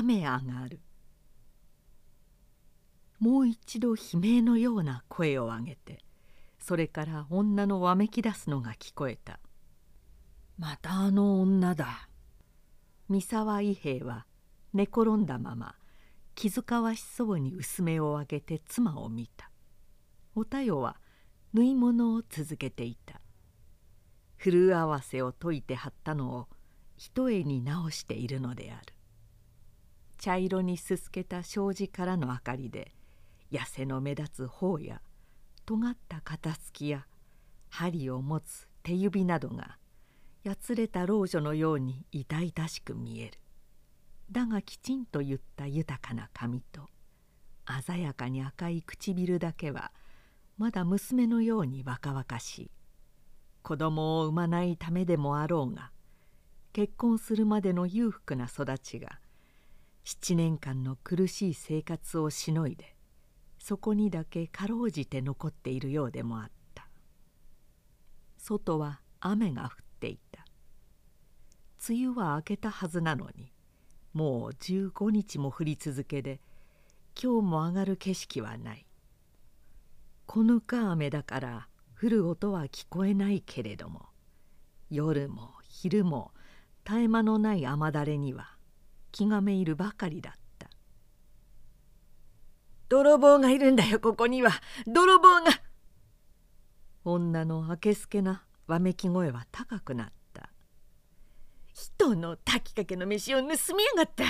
雨上がる。もう一度悲鳴のような声を上げてそれから女のわめき出すのが聞こえた「またあの女だ」三沢伊兵衛は寝転んだまま気遣わしそうに薄目を上げて妻を見た。おたよは縫い物を続けていた。古合わせを解いて貼ったのを一重に直しているのである。茶色にすすけた障子からの明かりで痩せの目立つ頬や尖った肩つきや針を持つ手指などがやつれた老女のように痛々しく見える。だがきちんと言った豊かな髪と鮮やかに赤い唇だけはまだ娘のように若々しい。子供を産まないためでもあろうが結婚するまでの裕福な育ちが7年間の苦しい生活をしのいでそこにだけかろうじて残っているようでもあった。外は雨が降っていた。梅雨は明けたはずなのにもう15日も降り続けで今日も上がる景色はない。こぬか雨だから降る音は聞こえないけれども夜も昼も絶え間のない雨だれには気がめいるばかりだった「泥棒がいるんだよここには。泥棒が!」女のあけすけなわめき声は高くなった「人の炊きかけの飯を盗みやがった。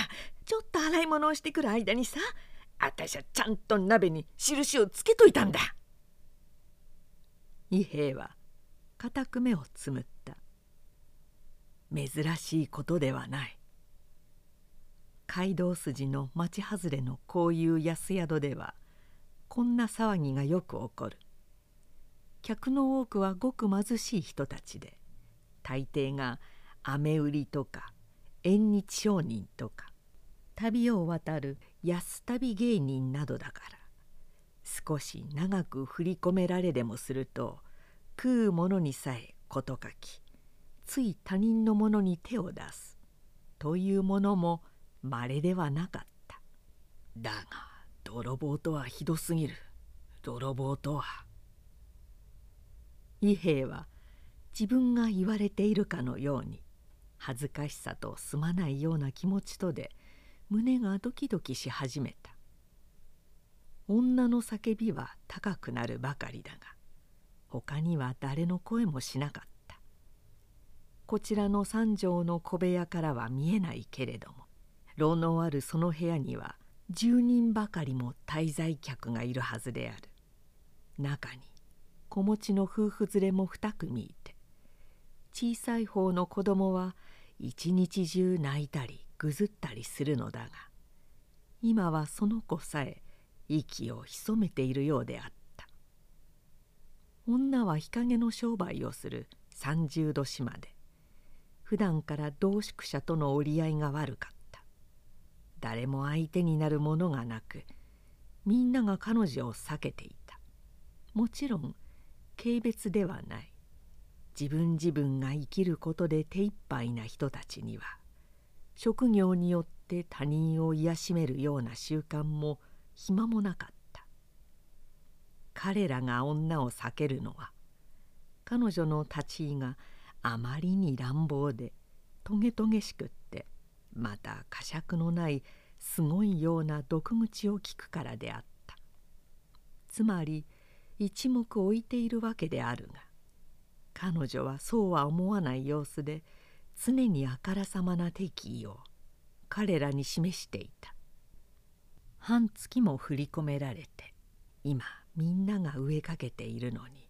ちょっと洗い物をしてくる間にさあたしはちゃんと鍋に印をつけといたんだ」伊兵衛は固く目をつむった。珍しいことではない。街道筋の町外れのこういう安宿ではこんな騒ぎがよく起こる。客の多くはごく貧しい人たちで大抵が雨売りとか縁日商人とか旅を渡る安旅芸人などだから少し長く振り込められでもすると食うものにさえ事書きつい他人のものに手を出すというものもまれではなかった。だが泥棒とはひどすぎる。泥棒とは。伊兵衛は自分が言われているかのように恥ずかしさとすまないような気持ちとで胸がドキドキし始めた。女の叫びは高くなるばかりだが他には誰の声もしなかった。こちらの三畳の小部屋からは見えないけれども牢のあるその部屋には10人ばかりも滞在客がいるはずである。中に子持ちの夫婦連れも2組いて小さい方の子供は一日中泣いたりぐずったりするのだが今はその子さえ息を潜めているようであった。女は日陰の商売をする三十度島で普段から同宿者との折り合いが悪かった。誰も相手になるものがなくみんなが彼女を避けていた。もちろん軽蔑ではない。自分自分が生きることで手一杯な人たちには職業によって他人を癒しめるような習慣も暇もなかった。彼らが女を避けるのは彼女の立ち居があまりに乱暴でトゲトゲしくってまた呵責のないすごいような毒口を聞くからであった。つまり一目置いているわけであるが彼女はそうは思わない様子で常にあからさまな敵意を彼らに示していた。半月も振り込められて今みんなが飢えかけているのに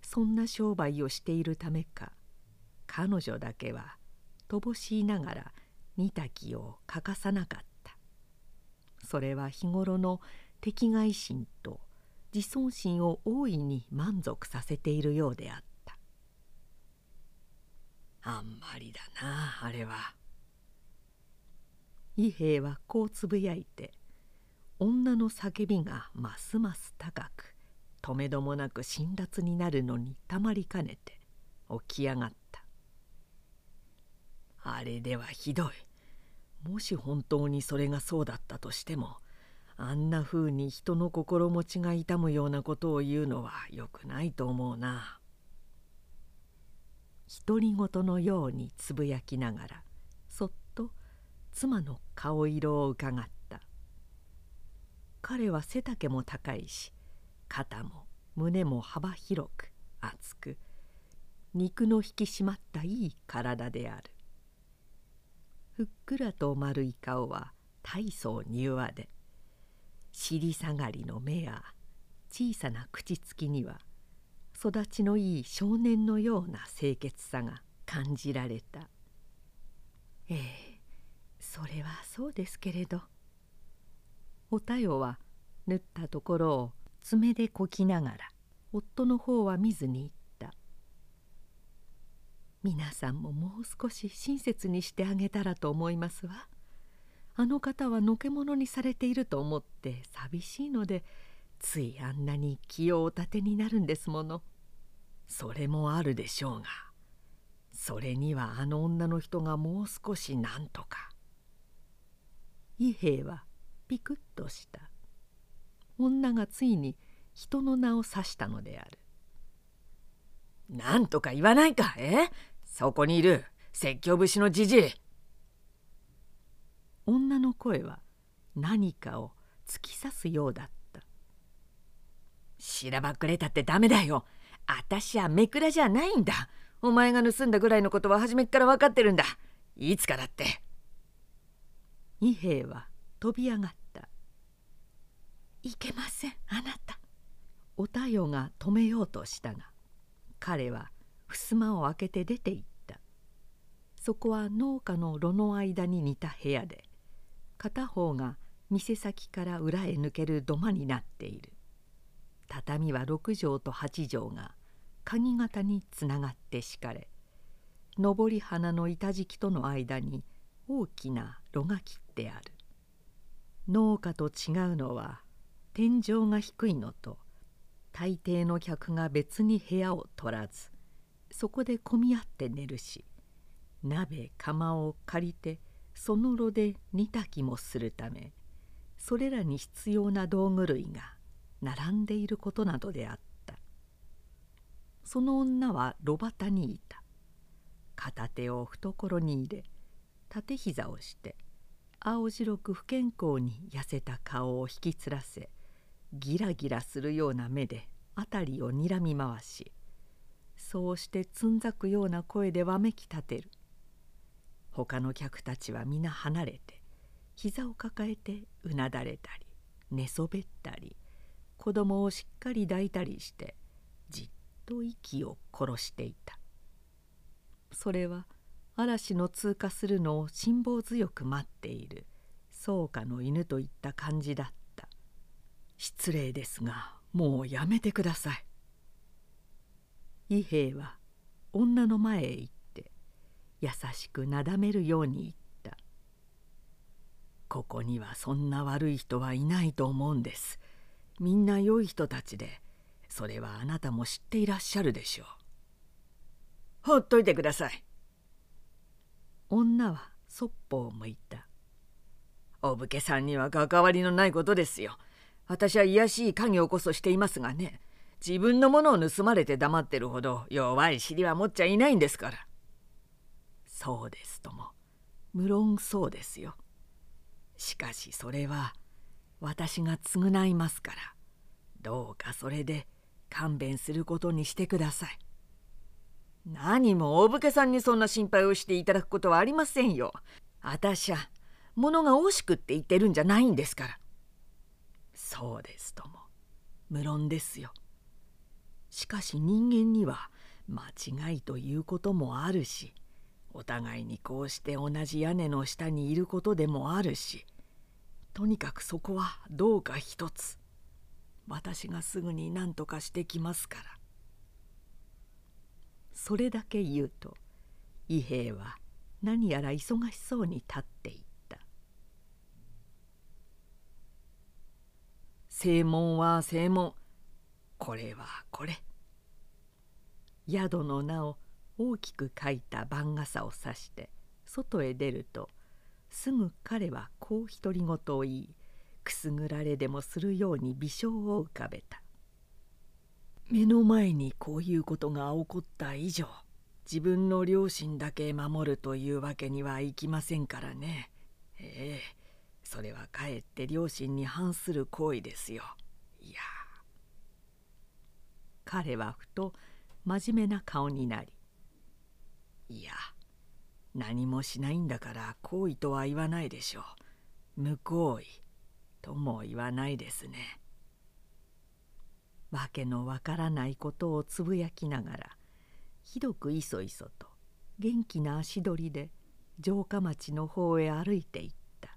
そんな商売をしているためか彼女だけは乏しいながら煮炊きを欠かさなかった。それは日頃の敵外心と自尊心を大いに満足させているようであった。あんまりだなあれは。伊兵衛はこうつぶやいて女の叫びがますます高くとめどもなく辛辣になるのにたまりかねて起き上がった。あれではひどい。もし本当にそれがそうだったとしてもあんなふうに人の心持ちが痛むようなことを言うのはよくないと思うな。独り言のようにつぶやきながらそっと妻の顔色をうかがった彼は背丈も高いし肩も胸も幅広く厚く肉の引き締まったいい体であるふっくらと丸い顔は大層柔和で尻下がりの目や小さな口つきには育ちのいい少年のような清潔さが感じられた。ええそれはそうですけれど。おたよは縫ったところを爪でこきながら夫の方は見ずに「皆さんももう少し親切にしてあげたらと思いますわ。あの方はのけ者にされていると思って寂しいのでついあんなに気をお立てになるんですもの。それもあるでしょうがそれにはあの女の人がもう少しなんとか。伊兵衛はピクッとした女がついに人の名を指したのである。なんとか言わないかえ？そこにいる。説教節のじじい。女の声は何かを突き刺すようだった。しらばっくれたってダメだよ。あたしはめくらじゃないんだ。お前が盗んだぐらいのことは初めっから分かってるんだ。いつからって。二兵は飛び上がった。いけません。あなた。お太陽が止めようとしたが彼は襖を開けて出て行った。そこは農家の炉の間に似た部屋で片方が店先から裏へ抜ける土間になっている。畳は6畳と8畳が鍵型につながって敷かれ上り花の板敷きとの間に大きな炉が切ってある。農家と違うのは天井が低いのと大抵の客が別に部屋を取らずそこで混み合って寝るし鍋釜を借りてその炉で煮炊きもするためそれらに必要な道具類が並んでいることなどであった。その女は炉端にいた。片手を懐に入れ縦膝をして青白く不健康に痩せた顔を引きつらせギラギラするような目で辺りをにらみ回しそうしてつんざくような声でわめき立てる。他の客たちは皆離れて膝を抱えてうなだれたり寝そべったり子供をしっかり抱いたりしてじっと息を殺していた。それは嵐の通過するのを辛抱強く待っている草加の犬といった感じだった。失礼ですがもうやめてください。伊兵衛は女の前へ行って優しくなだめるように言った「ここにはそんな悪い人はいないと思うんです。みんな良い人たちでそれはあなたも知っていらっしゃるでしょう。ほっといてください」女はそっぽを向いた「お武家さんには関わりのないことですよ。私は卑しい家業こそしていますがね。自分のものを盗まれて黙ってるほど弱い尻は持っちゃいないんですから」そうですとも。無論そうですよ。しかしそれは私が償いますから。どうかそれで勘弁することにしてください。何も大武家さんにそんな心配をしていただくことはありませんよ。あたしゃ物が惜しくって言ってるんじゃないんですから。そうですとも。無論ですよ。しかし人間には間違いということもあるしお互いにこうして同じ屋根の下にいることでもあるしとにかくそこはどうか一つ私がすぐに何とかしてきますから。それだけ言うと伊兵衛は何やら忙しそうに立っていった。正門は正門。これはこれ。宿の名を大きく書いた番傘をさして外へ出るとすぐ彼はこう独り言を言いくすぐられでもするように微笑を浮かべた。目の前にこういうことが起こった以上自分の両親だけ守るというわけにはいきませんからね。ええそれはかえって両親に反する行為ですよ。いや彼はふと真面目な顔になり「いや何もしないんだから行為とは言わないでしょう。無行為とも言わないですね」わけのわからないことをつぶやきながらひどくいそいそと元気な足取りで城下町の方へ歩いていった。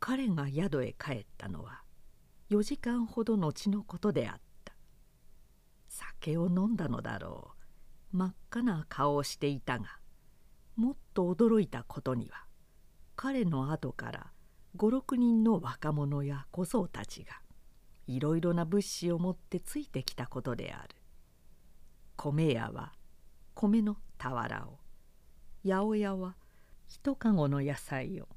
彼が宿へ帰ったのは4時間ほど後のことであった。酒を飲んだのだろう。真っ赤な顔をしていたがもっと驚いたことには彼の後から56人の若者や小僧たちがいろいろな物資を持ってついてきたことである。米屋は米の俵を八百屋は一かごの野菜を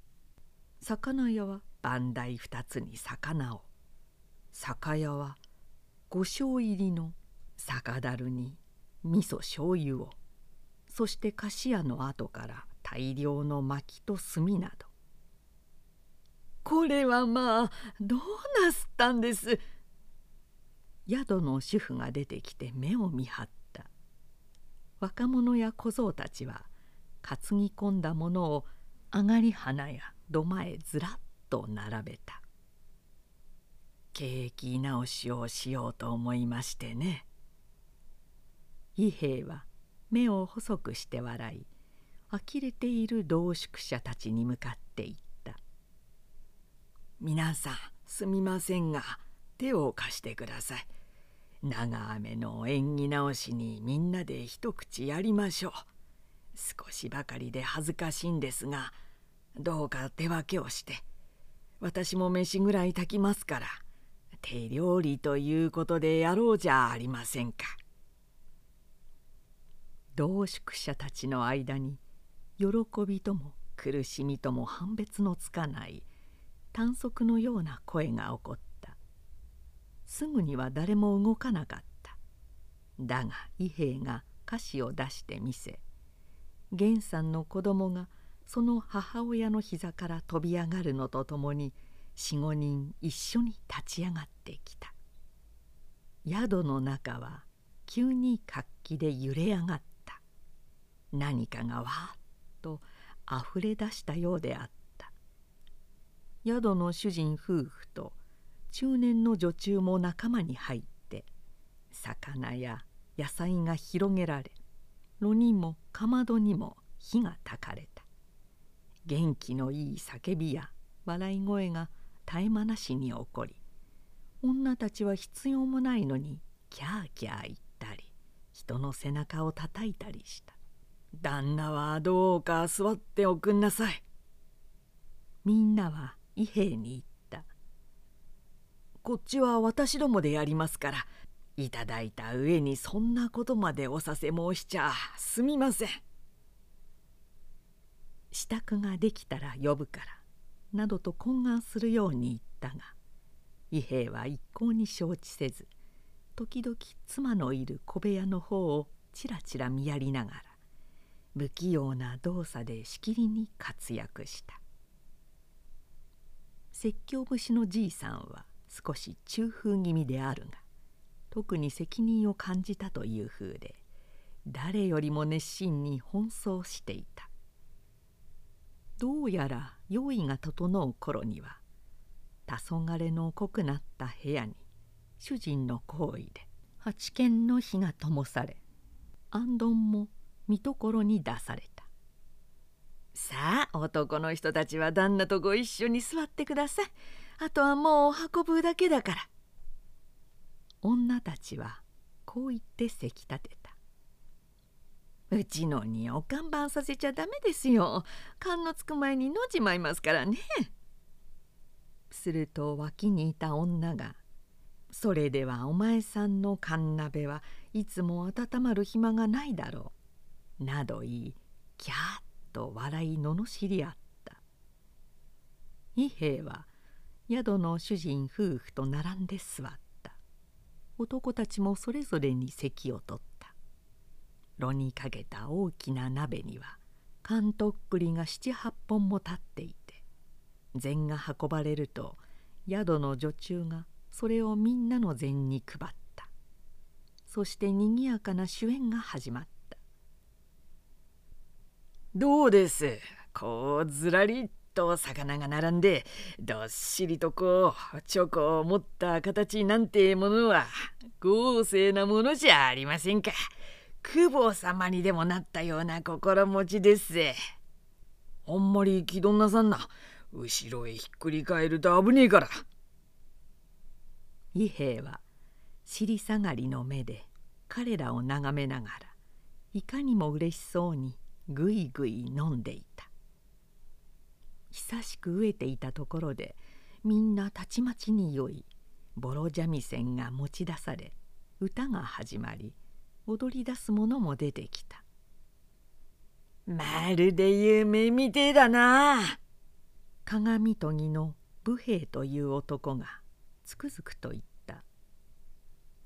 魚屋は番台二つに魚を酒屋は五升入りの酒樽に味噌醤油を。そして菓子屋の後から大量の薪と炭など。これはまあどうなすったんです？宿の主婦が出てきて目を見張った。若者や小僧たちは担ぎ込んだものを上がり花や土間へずらっと並べた。景気直しをしようと思いましてね。伊兵衛は目を細くして笑い呆れている同宿者たちに向かって言った「皆さんすみませんが手を貸してください。長雨の縁起直しにみんなで一口やりましょう。少しばかりで恥ずかしいんですがどうか手分けをして。私も飯ぐらい炊きますから。手料理ということでやろうじゃありませんか。同宿者たちの間に喜びとも苦しみとも判別のつかない短足のような声が起こったすぐには誰も動かなかっただが伊兵衛が菓子を出してみせ源さんの子供がその母親の膝から飛び上がるのとともに45人一緒に立ち上がってきた。宿の中は急に活気で揺れ上がった。何かがわーっとあふれ出したようであった。宿の主人夫婦と中年の女中も仲間に入って魚や野菜が広げられ炉にもかまどにも火がたかれた。元気のいい叫びや笑い声が絶え間なしに起こり女たちは必要もないのにキャーキャー言ったり人の背中をたたいたりした。旦那はどうか座っておくんなさい。みんなは伊兵衛に言った。こっちは私どもでやりますからいただいた上にそんなことまでおさせ申しちゃすみません。支度ができたら呼ぶから。などと懇願するように言ったが伊兵衛は一向に承知せず時々妻のいる小部屋の方をちらちら見やりながら不器用な動作でしきりに活躍した。説教節のじいさんは少し中風気味であるが特に責任を感じたという風で誰よりも熱心に奔走していた。どうやら用意が整う頃には黄昏の濃くなった部屋に主人の行為で八軒の火が灯され行灯も見所に出された。さあ男の人たちは旦那とご一緒に座ってください。あとはもう運ぶだけだから。女たちはこう言ってせき立てた。うちのにお看板させちゃダメですよ。勘のつく前にのじまいますからね。すると脇にいた女が「それではお前さんの勘鍋はいつも温まる暇がないだろう」など言いキャーッと笑い罵り合った。伊兵衛は宿の主人夫婦と並んで座った。男たちもそれぞれに席を取った。炉にかけた大きな鍋には缶とっくりが七八本も立っていて膳が運ばれると宿の女中がそれをみんなの膳に配った。そしてにぎやかな主演が始まった「どうです？こうずらりと魚が並んでどっしりとこうチョコを持った形なんてものは豪勢なものじゃありませんか。久保様にでもなったような心持ちですぜ。あんまり気取んなさんな。後ろへひっくり返ると危ねえから。伊兵衛は尻下がりの目で彼らを眺めながらいかにも嬉しそうにぐいぐい飲んでいた。久しく飢えていたところでみんなたちまちに酔いボロ三味線が持ち出され歌が始まり踊り出すものも出てきた。まるで夢みてえだな。鏡研ぎの武兵という男がつくづくと言った。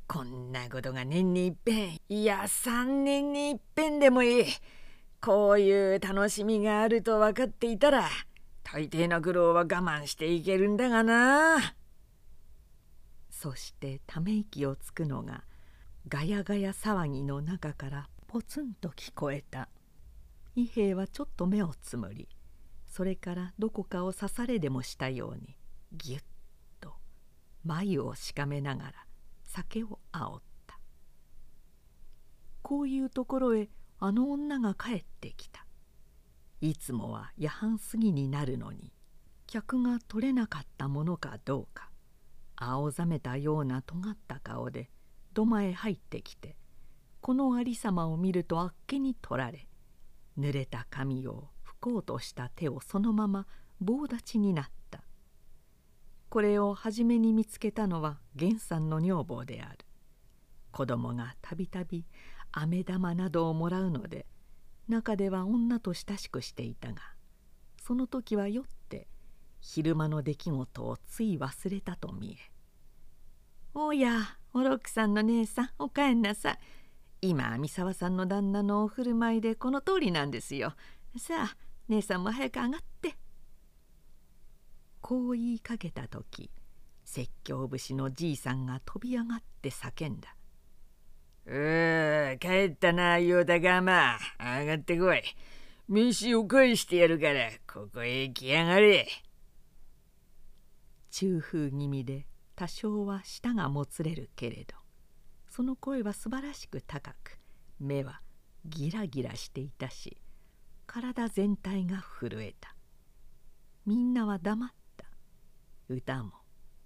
こんなことが年にいっぺんいや3年にいっぺんでもいい。こういう楽しみがあると分かっていたら大抵の苦労は我慢していけるんだがな。そしてため息をつくのがガヤガヤ騒ぎの中からポツンと聞こえた。伊兵衛はちょっと目をつむりそれからどこかを刺されでもしたようにぎゅっと眉をしかめながら酒をあおった。こういうところへあの女が帰ってきた。いつもは夜半過ぎになるのに客が取れなかったものかどうか青ざめたような尖った顔で土間へ入ってきてこのありさまを見るとあっけに取られ濡れた髪を拭こうとした手をそのまま棒立ちになった。これを初めに見つけたのは源さんの女房である。子供がたびたび飴玉などをもらうので中では女と親しくしていたがその時は酔って昼間の出来事をつい忘れたと見え「おやおろくさんの姉さんお帰んなさい。今三沢さんの旦那のお振る舞いでこの通りなんですよ。さあ姉さんも早く上がって」こう言いかけた時説教節のじいさんが飛び上がって叫んだ。うー帰ったなヨダガマ上がってこい。飯を返してやるからここへ来やがれ。中風気味で多少は舌がもつれるけれどその声は素晴らしく高く目はギラギラしていたし体全体が震えた。みんなは黙った。歌も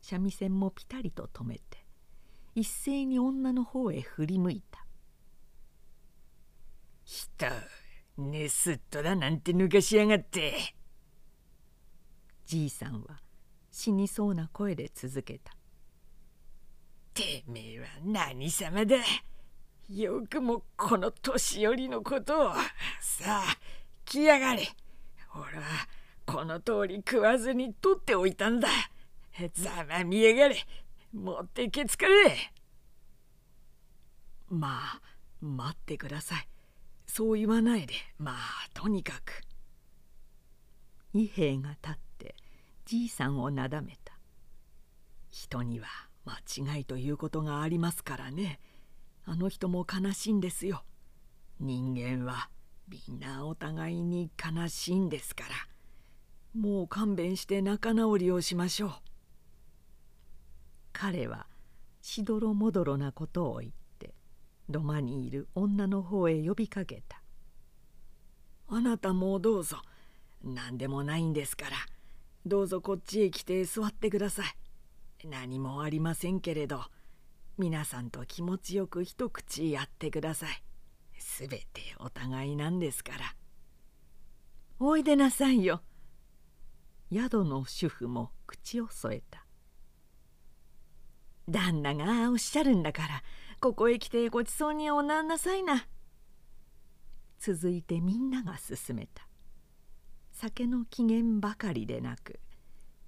三味線もピタリと止めて一斉に女の方へ振り向いた「人ねすっとだなんて抜かしやがって」じいさんは死にそうな声で続けた「てめえは何様だ？よくもこの年寄りのことを。さあ来やがれ。俺はこの通り食わずに取っておいたんだ。ざま見やがれ。持ってけつかれ。まあ待ってください。そう言わないで。まあとにかく。伊兵衛が立ってじいさんをなだめた。人には間違いということがありますからね。あの人も悲しいんですよ。人間はみんなお互いに悲しいんですから。もう勘弁して仲直りをしましょう。彼はしどろもどろなことを言って土間にいる女の方へ呼びかけた「あなたもどうぞ。何でもないんですから。どうぞこっちへ来て座ってください。何もありませんけれど皆さんと気持ちよく一口やってくださいすべてお互いなんですからおいでなさいよ宿の主婦も口を添えた旦那がおっしゃるんだからここへ来てごちそうにおなんなさいな。続いてみんなが勧めた。酒の機嫌ばかりでなく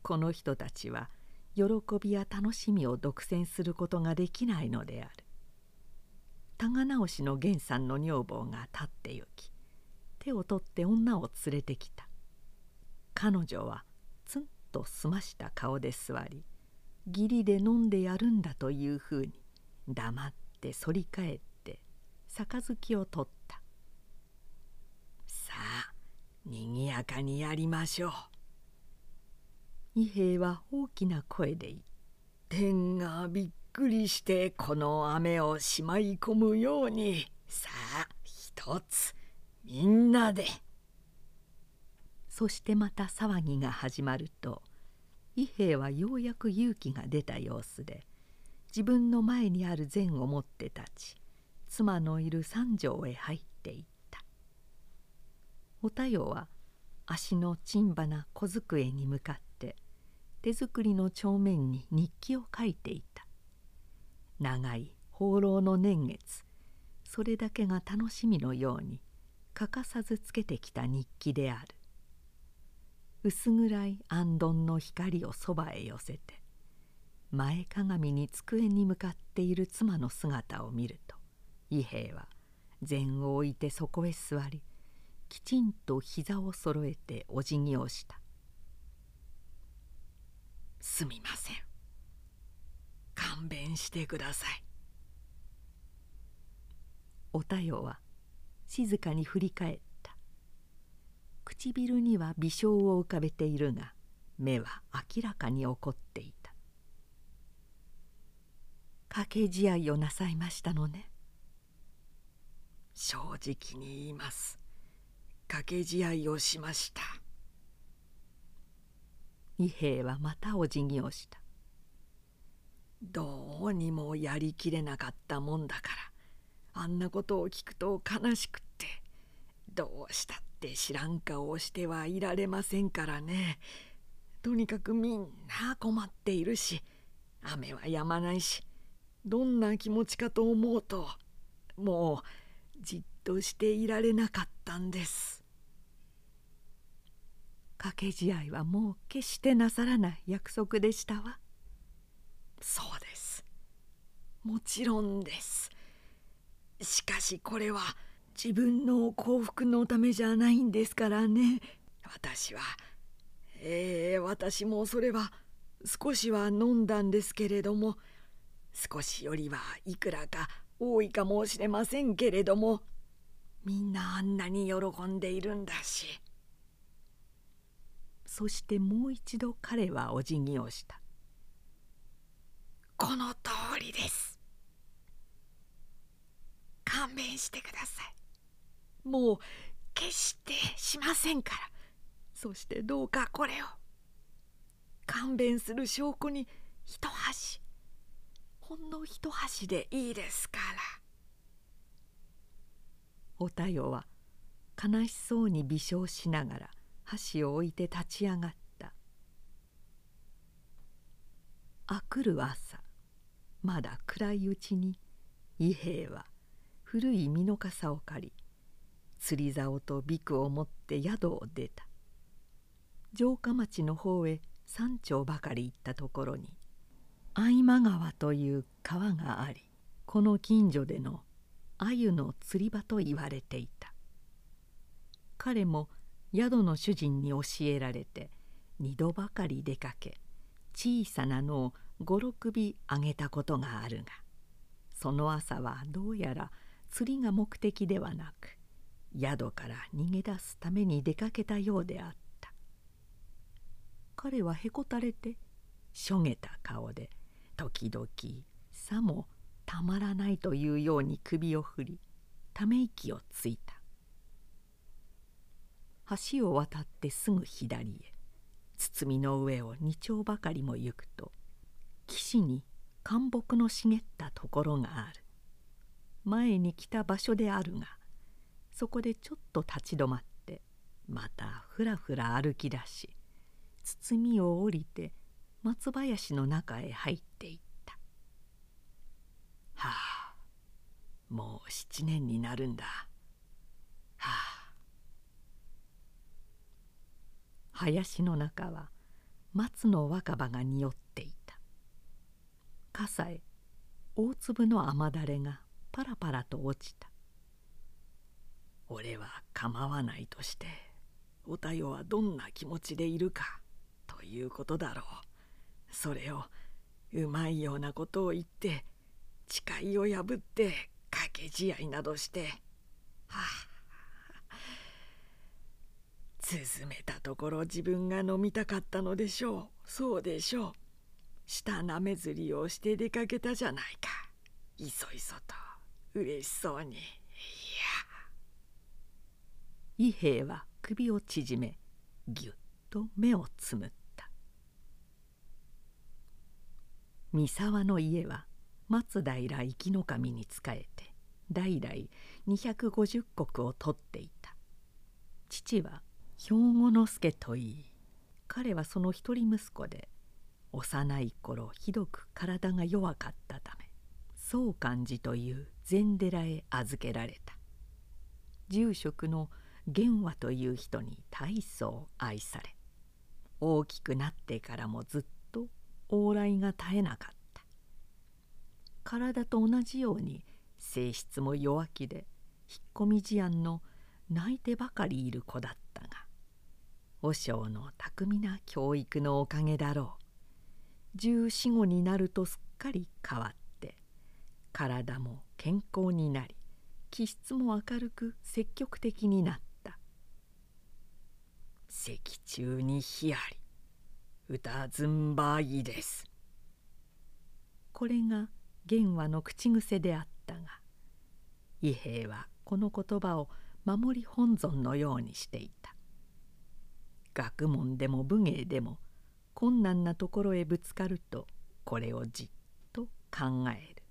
この人たちは喜びや楽しみを独占することができないのである。高直しの源さんの女房が立って行き手を取って女を連れてきた。彼女はツンと澄ました顔で座り義理で飲んでやるんだというふうに黙って反り返って杯を取った。さあにぎやかにやりましょう。伊兵衛は大きな声で言天がびっくりしてこの雨をしまい込むようにさあ一つみんなでそしてまた騒ぎが始まると伊兵衛はようやく勇気が出た様子で自分の前にある膳を持って立ち妻のいる三条へ入っていった。お太陽は足の陳花小机に向かって手作りの帳面に日記を書いていた。長い放浪の年月それだけが楽しみのように欠かさずつけてきた日記である。薄暗い行灯の光をそばへ寄せて前かがみに机に向かっている妻の姿を見ると伊兵衛は禅を置いてそこへ座りきちんと膝をそろえてお辞儀をした「すみません。勘弁してください」お太陽は静かに振り返った。唇には微笑を浮かべているが目は明らかに怒っていた掛け試合をなさいましたのね正直に言います。掛け試合をしました。伊兵衛はまたお辞儀をした。どうにもやりきれなかったもんだからあんなことを聞くと悲しくってどうしたって知らん顔をしてはいられませんからね。とにかくみんな困っているし雨は止まないしどんな気持ちかと思うともうじっとしていられなかったんです。掛け試合はもう決してなさらない約束でしたわ。そうです。もちろんです。しかしこれは自分の幸福のためじゃないんですからね。私は。ええー、私もそれは少しは飲んだんですけれども少しよりはいくらか多いかもしれませんけれどもみんなあんなに喜んでいるんだし。そしてもう一度彼はお辞儀をした。この通りです。勘弁してください。もう決してしませんから。そしてどうかこれを。勘弁する証拠に一箸。ほんの一箸でいいですから。お太陽は悲しそうに微笑しながら箸を置いて立ち上がった。あくる朝まだ暗いうちに伊兵衛は古い身の笠を借り釣り竿とビクを持って宿を出た。城下町の方へ山頂ばかり行ったところに相間川という川がありこの近所での鮎の釣り場と言われていた。彼も宿の主人に教えられて二度ばかり出かけ小さなのを五六尾あげたことがあるがその朝はどうやら釣りが目的ではなく宿から逃げ出すために出かけたようであった。彼はへこたれてしょげた顔で時々さもたまらないというように首を振りため息をついた。橋を渡ってすぐ左へ。包みの上を二丁ばかりも行くと岸に干木の茂ったところがある。前に来た場所であるがそこでちょっと立ち止まってまたふらふら歩き出し包を降りて松林の中へ入っていった。はあもう七年になるんだ。はあ。林の中は松の若葉が匂っていた。傘へ大粒の雨だれがパラパラと落ちた。俺は構わないとしておたよはどんな気持ちでいるかということだろう。それをうまいようなことを言って誓いを破って掛け試合などしてはあ進めたところ自分が飲みたかったのでしょう。そうでしょう。舌なめずりをして出かけたじゃないか。いそいそと嬉しそうに。いや。伊兵衛は首を縮めぎゅっと目をつむった。三沢の家は松平生きの神に仕えて代々250石を取っていた。父は兵庫之助といい。彼はその一人息子で幼い頃ひどく体が弱かったため宗寛寺という禅寺へ預けられた。住職の玄和という人に大層愛され大きくなってからもずっと往来が絶えなかった。体と同じように性質も弱気で引っ込み思案の泣いてばかりいる子だった。和尚の巧みな教育のおかげだろう。十四五になるとすっかり変わって体も健康になり気質も明るく積極的になった。石中に火あり歌ずんばいです。これが玄和の口癖であったが伊兵衛はこの言葉を守り本尊のようにしていた。学問でも武芸でも困難なところへぶつかるとこれをじっと考える。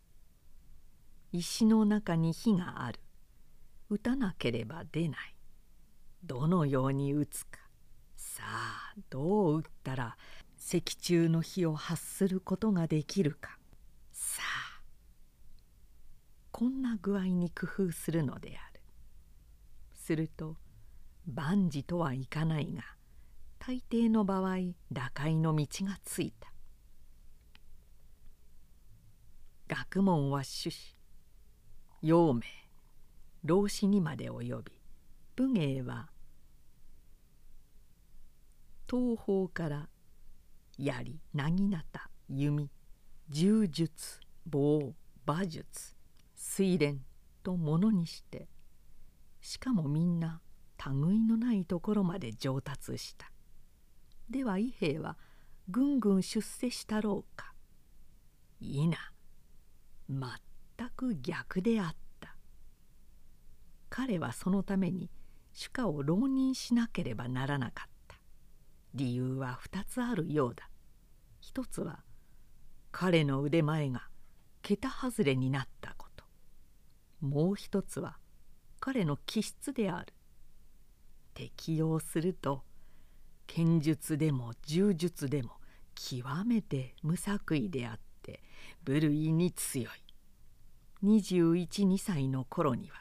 石の中に火がある。打たなければ出ない。どのように打つか。さあどう打ったら石中の火を発することができるか。さあこんな具合に工夫するのである。すると万事とはいかないが大抵の場合打開の道がついた。学問は種子陽明老子にまで及び武芸は東方から槍薙刀弓柔術棒馬術水蓮とものにしてしかもみんな類のないところまで上達した。では伊兵衛はぐんぐん出世したろうか。いいな。全く逆であった。彼はそのために主家を浪人しなければならなかった。理由は2つあるようだ。一つは彼の腕前が桁外れになったこと。もう一つは彼の気質である。適用すると剣術でも柔術でも極めて無作為であって部類に強い。212歳の頃には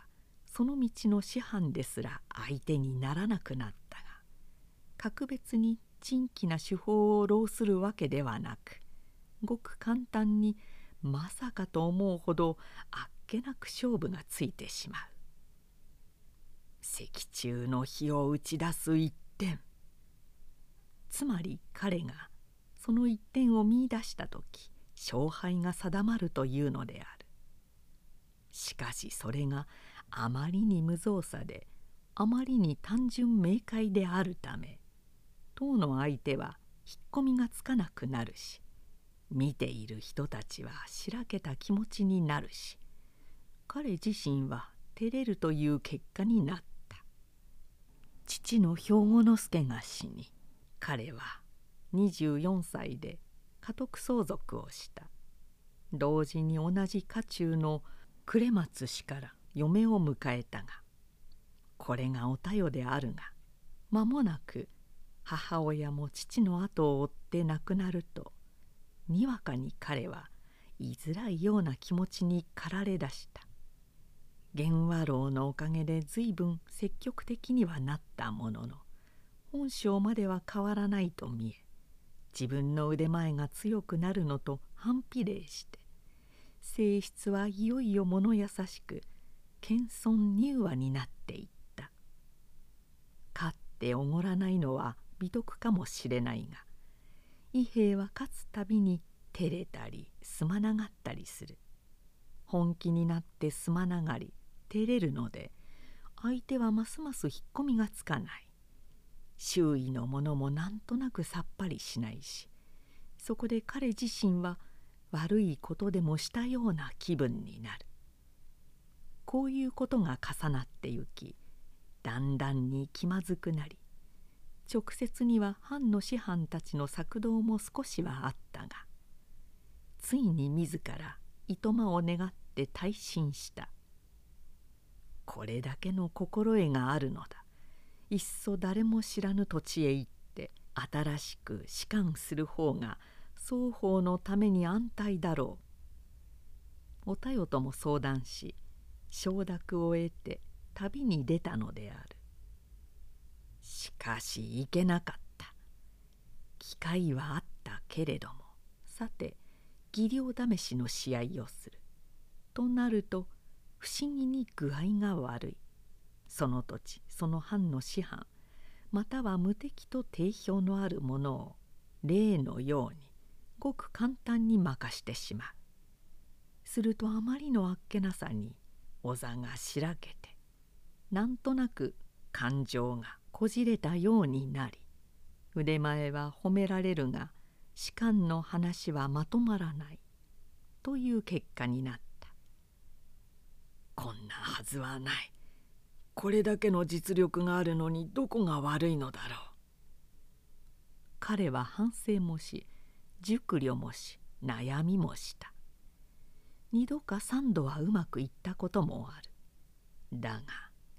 その道の師範ですら相手にならなくなったが格別に珍奇な手法を浪するわけではなくごく簡単にまさかと思うほどあっけなく勝負がついてしまう。石中の火を打ち出す一点。つまり彼がその一点を見いだした時勝敗が定まるというのである。しかしそれがあまりに無造作であまりに単純明快であるため当の相手は引っ込みがつかなくなるし見ている人たちはしらけた気持ちになるし彼自身は照れるという結果になった。父の兵庫之助が死に彼は24歳で家督相続をした。同時に同じ家中の呉松氏から嫁を迎えたがこれがおたよであるが間もなく母親も父の後を追って亡くなるとにわかに彼は居づらいような気持ちに駆られだした。源和楼のおかげで随分積極的にはなったものの本性までは変わらないと見え自分の腕前が強くなるのと反比例して性質はいよいよ物優しく謙遜柔和になっていった。勝っておごらないのは美徳かもしれないが伊兵は勝つたびに照れたりすまながったりする。本気になってすまながり照れるので相手はますます引っ込みがつかない。周囲のものもなんとなくさっぱりしないしそこで彼自身は悪いことでもしたような気分になる。こういうことが重なってゆきだんだんに気まずくなり直接には藩の師範たちの策動も少しはあったがついに自らいとまを願って退信した。これだけの心得があるのだ。いっそ誰も知らぬ土地へ行って新しく仕官する方が双方のために安泰だろう。おたとも相談し承諾を得て旅に出たのである。しかし行けなかった。機会はあったけれどもさて技量試しの試合をする。となると不思議に具合が悪い。その土地その藩の師範または無敵と定評のあるものを例のようにごく簡単に任してしまう。するとあまりのあっけなさにお座がしらけてなんとなく感情がこじれたようになり腕前は褒められるが士官の話はまとまらないという結果になった。こんなはずはない。これだけの実力があるのにどこが悪いのだろう。彼は反省もし熟慮もし悩みもした。二度か三度はうまくいったこともある。だが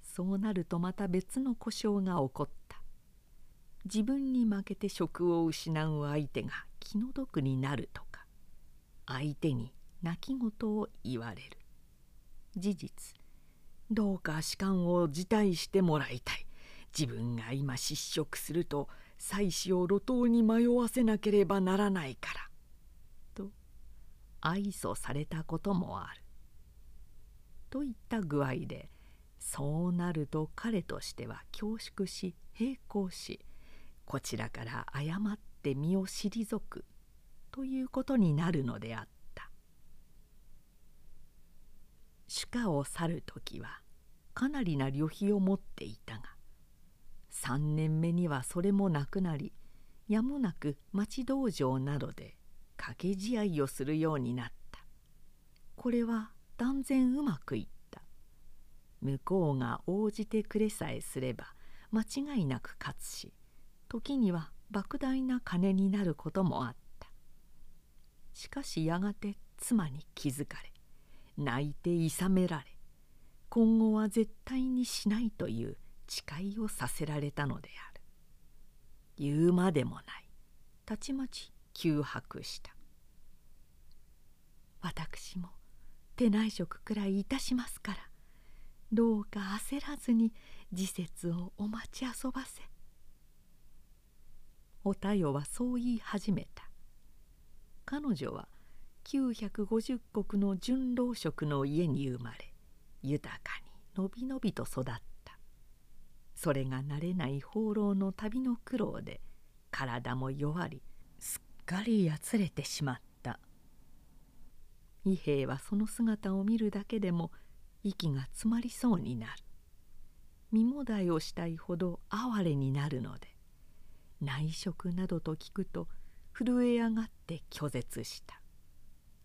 そうなるとまた別の故障が起こった。自分に負けて職を失う相手が気の毒になるとか相手に泣き言を言われる。事実どうか士官を辞退してもらいたい。自分が今失職すると妻子を路頭に迷わせなければならないから」と愛想されたこともある。といった具合でそうなると彼としては恐縮し並行しこちらから誤って身を退く。ということになるのであった主家を去る時はかなりな旅費を持っていたが3年目にはそれもなくなりやむなく町道場などで掛け試合をするようになった。これは断然うまくいった。向こうが応じてくれさえすれば間違いなく勝つし時には莫大な金になることもあった。しかしやがて妻に気づかれ泣いていさめられ今後は絶対にしないという誓いをさせられたのである。言うまでもない。たちまち窮迫した。私も手内職くらいいたしますからどうか焦らずに時節をお待ち遊ばせ。おたよはそう言い始めた。彼女は950石の純老職の家に生まれ豊かにのびのびと育った。それが慣れない放浪の旅の苦労で体も弱りすっかりやつれてしまった。伊兵衛はその姿を見るだけでも息が詰まりそうになる。身もだえをしたいほど哀れになるので内職などと聞くと震え上がって拒絶した。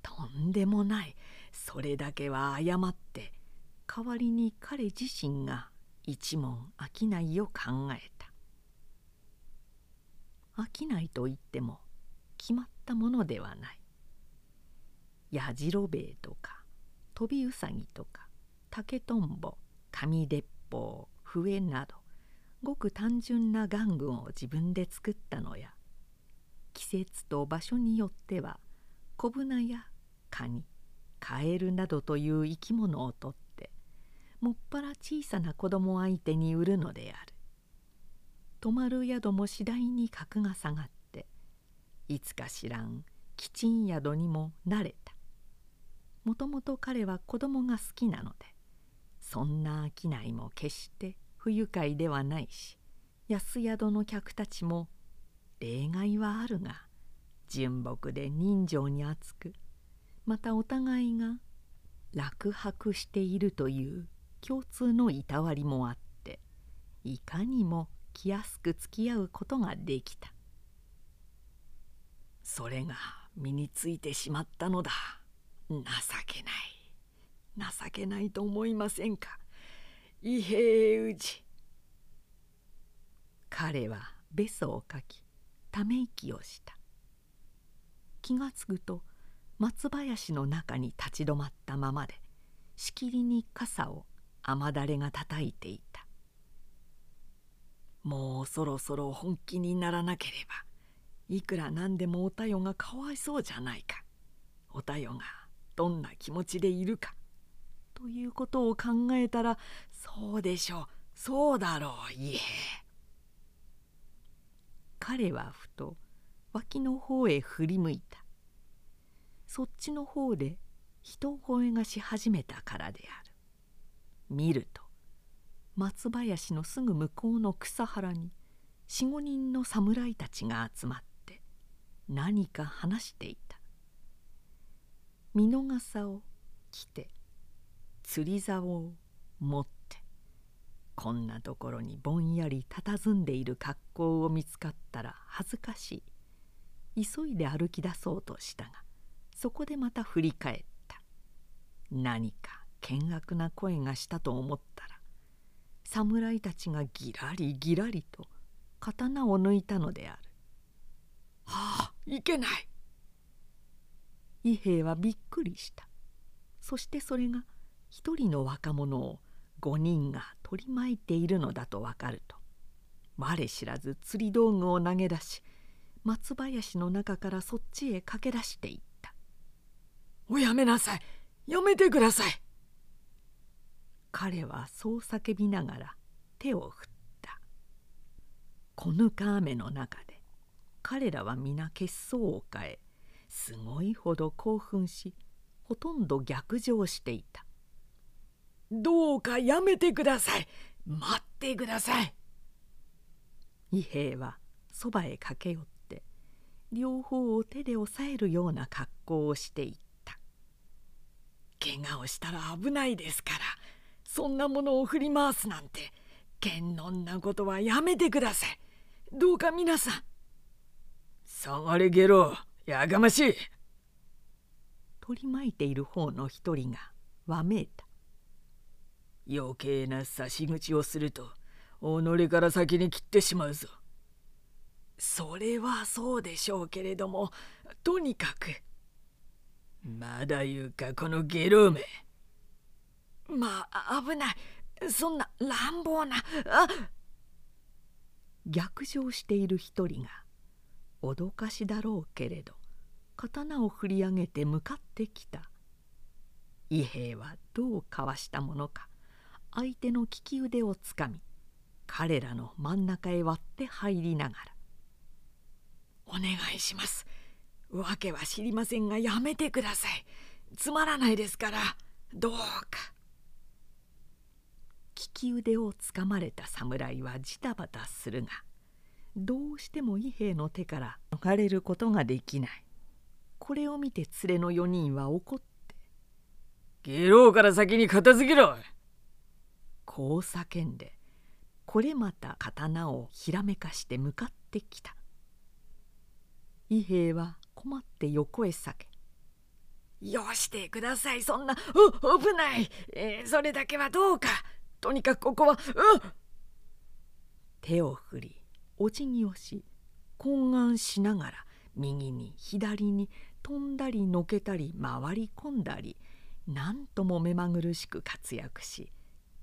とんでもない。それだけは誤って代わりに彼自身が一門商いを考えた。商いといっても決まったものではない。やじろべえとか飛びうさぎとか竹とんぼ紙鉄砲笛などごく単純な玩具を自分で作ったのや季節と場所によっては小舟やカニカエルなどという生き物をとってもっぱら小さな子供相手に売るのである。泊まる宿も次第に格が下がっていつか知らん吉ん宿にも慣れた。もともと彼は子供が好きなのでそんな商いも決して不愉快ではないし安宿の客たちも例外はあるが純朴で人情に厚くまたお互いが落泊しているという共通のいたわりもあっていかにも気安く付き合うことができた。それが身についてしまったのだ。情けない。情けないと思いませんか？伊兵衛氏。彼はべそをかきため息をした。気が付くと松林の中に立ち止まったままでしきりに傘を雨だれが叩いていた。もうそろそろ本気にならなければいくらなんでもおたよがかわいそうじゃないか。おたよがどんな気持ちでいるか。ということを考えたらそうでしょう。そうだろういえ。彼はふと脇の方へ振り向いた。そっちの方で人声がし始めたからである。見ると松林のすぐ向こうの草原に四五人の侍たちが集まって何か話していた。見の笠を着て釣り竿を持ってこんなところにぼんやり佇んでいる格好を見つかったら恥ずかしい。急いで歩き出そうとしたがそこでまた振り返った。何か険悪な声がしたと思ったら侍たちがぎらりぎらりと刀を抜いたのである。はあいけない。伊兵衛はびっくりした。そしてそれが一人の若者を五人が取り巻いているのだと分かると。我知らず釣り道具を投げ出し松林の中からそっちへ駆け出していった「おやめなさい。やめてください」彼はそう叫びながら手を振った。こぬか雨の中で彼らは皆血相を変えすごいほど興奮しほとんど逆上していた。どうかやめてください。待ってください。伊兵衛はそばへ駆け寄って両方を手で押さえるような格好をしていった怪我をしたら危ないですからそんなものを振り回すなんて剣のんなことはやめてくださいどうか皆さん。下がれゲロやがましい。取り巻いている方の一人がわめいた。余計な差し口をすると己から先に切ってしまうぞ。それはそうでしょうけれどもとにかくまだ言うかこのゲロめ。まあ危ない。そんな乱暴な。あ逆上している一人が脅かしだろうけれど刀を振り上げて向かってきた。伊兵衛はどうかわしたものか。相手の利き腕をつかみ彼らの真ん中へ割って入りながら「お願いします訳は知りませんがやめてください。つまらないですから。どうか」利き腕をつかまれた侍はジタバタするがどうしても伊兵衛の手から逃れることができない。これを見て連れの4人は怒って「ゲローから先に片付けろ!」こう叫んでこれまた刀をひらめかして向かってきた。伊兵衛は困って横へ避け「よしてください。そんなう危ない、えー、それだけはどうか。とにかくここはう手を振りお辞儀をし懇願しながら右に左に飛んだりのけたり回り込んだり何とも目まぐるしく活躍し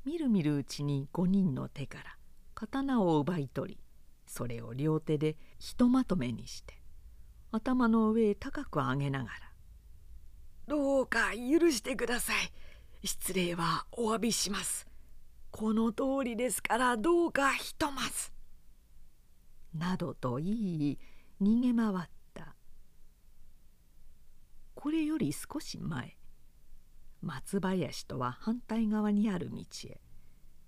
みるみるうちに5人の手から刀を奪い取りそれを両手でひとまとめにして頭の上へ高く上げながら「どうか許してください。失礼はお詫びします。この通りですからどうかひとまず」などと言い逃げ回った。これより少し前松林とは反対側にある道へ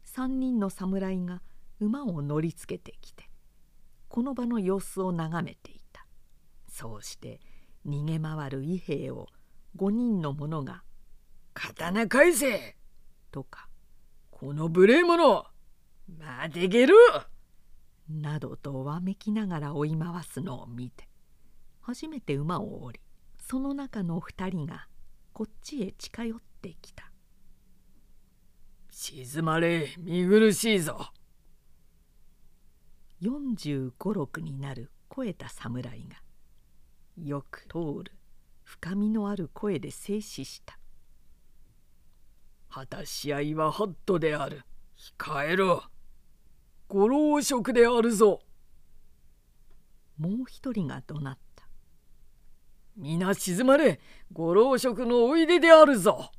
3人の侍が馬を乗りつけてきてこの場の様子を眺めていた。そうして逃げ回る伊兵衛を5人の者が「刀返せ!」とか「この無礼者待てげる!」などとわめきながら追い回すのを見て初めて馬を降りその中の2人がこっちへ近寄ってきた「静まれ見苦しいぞ」4 5 6になる肥えた侍がよく通る。深みのある声で静止した「果たし合いはホットである。控えろ。ご老職であるぞ」もう一人が怒鳴った「皆静まれ。ご老職のおいでであるぞ」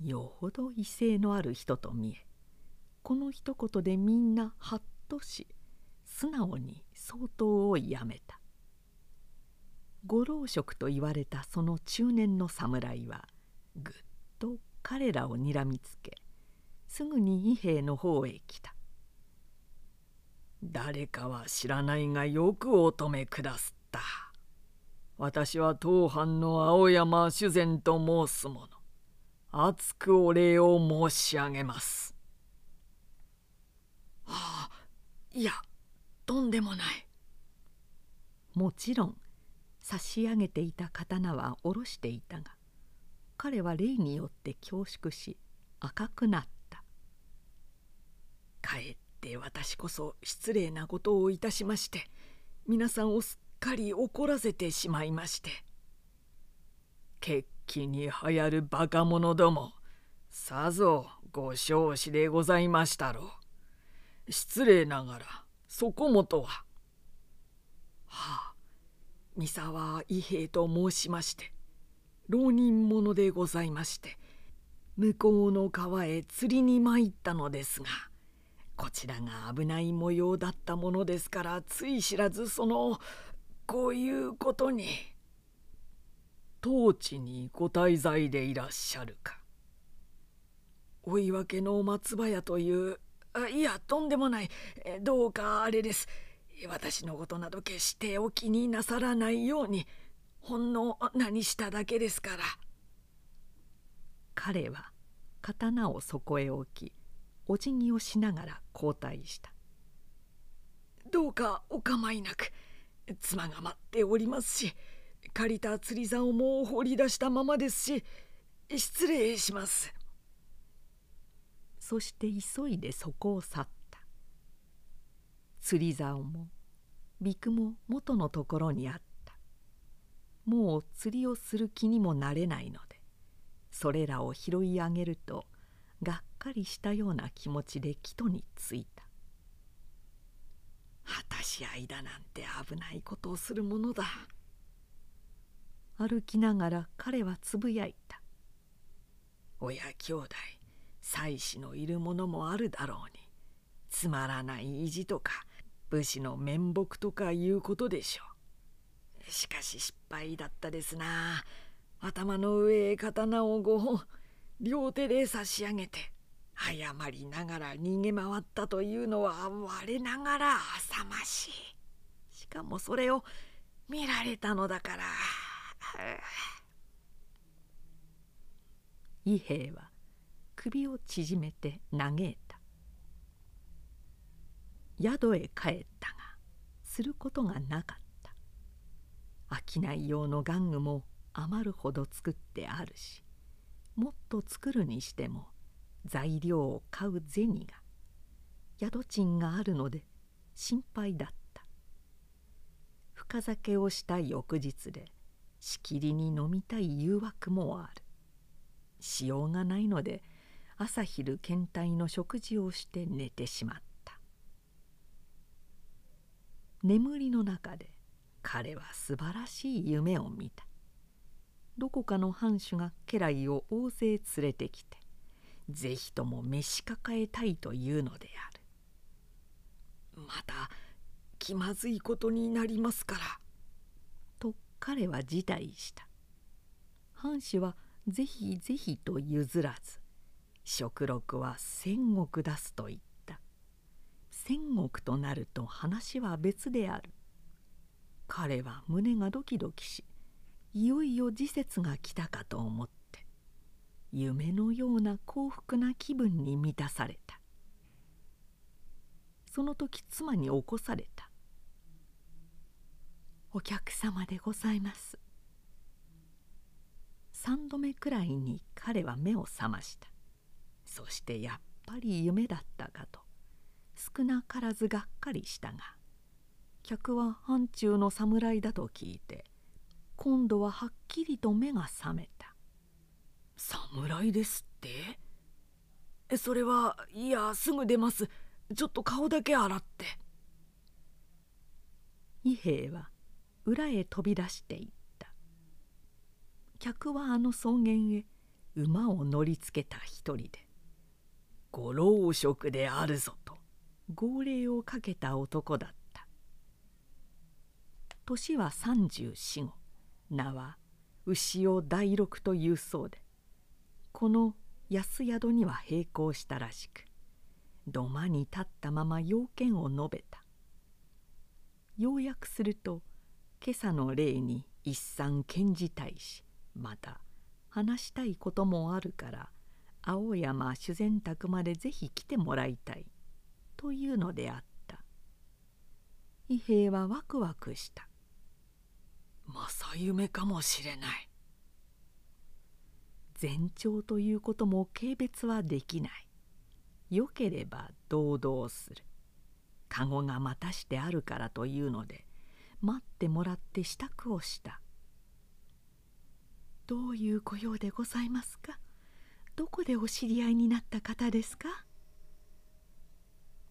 よほど威勢のある人と見えこの一言でみんなはっとし素直に相当をやめたご老職と言われたその中年の侍はぐっと彼らをにらみつけすぐに伊兵衛の方へ来た。誰かは知らないがよくお止めくだすった。私は当藩の青山主膳と申す者厚くお礼を申し上げます。はあいやとんでもない。もちろん差し上げていた刀は下ろしていたが彼は霊によって恐縮し赤くなった。かえって私こそ失礼なことをいたしまして皆さんをすっかり怒らせてしまいまして。決起に流行るバカ者どもさぞご少子でございましたろう。失礼ながらそこもとははあ三沢伊兵衛と申しまして浪人者でございまして向こうの川へ釣りに参ったのですがこちらが危ない模様だったものですからつい知らずそのこういうことに当地にご滞在でいらっしゃるか。追い分けの松葉屋といういやとんでもない。どうかあれです。私のことなど決してお気になさらないようにほんの何しただけですから。彼は刀をそこへ置きお辞儀をしながら交代した。どうかお構いなく妻が待っておりますし借りた釣り竿も放り出したままですし失礼します。そして急いでそこを去った。釣り竿も陸も元のところにあった。もう釣りをする気にもなれないのでそれらを拾い上げるとがっかりしたような気持ちで木戸に着いた。果たし合いだなんて危ないことをするものだ。歩きながら彼はつぶやいた「親兄弟妻子のいるものもあるだろうにつまらない意地とか武士の面目とかいうことでしょう。しかし失敗だったですな。頭の上へ刀を5本両手で差し上げて謝りながら逃げ回ったというのは我ながら浅ましい。しかもそれを見られたのだから。伊兵衛は首を縮めて嘆いた宿へ帰ったがすることがなかった。商い用の玩具も余るほど作ってあるしもっと作るにしても材料を買う銭が宿賃があるので心配だった。深酒をした翌日でしきりに飲みたい誘惑もある。しようがないので朝昼倦怠の食事をして寝てしまった。眠りの中で彼は素晴らしい夢を見た。どこかの藩主が家来を大勢連れてきてぜひとも召し抱えたいというのである。また気まずいことになりますから」と彼は辞退した。藩士はぜひぜひと譲らず食禄は千石出すと言った。千石となると話は別である。彼は胸がドキドキしいよいよ時節が来たかと思って夢のような幸福な気分に満たされた。その時妻に起こされた「お客様でございます」3度目くらいに彼は目を覚ました。そしてやっぱり夢だったかと。少なからずがっかりしたが客は藩中の侍だと聞いて今度ははっきりと目が覚めた「侍ですってそれはいやすぐ出ます。ちょっと顔だけ洗って」伊兵衛は裏へ飛び出していった。客はあの草原へ馬を乗りつけた一人で「ご老職であるぞ」と号令をかけた男だった。年は34五。名は牛尾大六というそうで。この安宿には並行したらしく土間に立ったまま要件を述べた。要約すると今朝の例に一参献じたいしまた話したいこともあるから青山修善宅までぜひ来てもらいたい。というのであった。伊兵衛はワクワクした。正夢かもしれない。前兆ということも軽蔑はできない。よければ堂々する。籠が待たしてあるからというので待ってもらって支度をした。どういう御用でございますか？どこでお知り合いになった方ですか？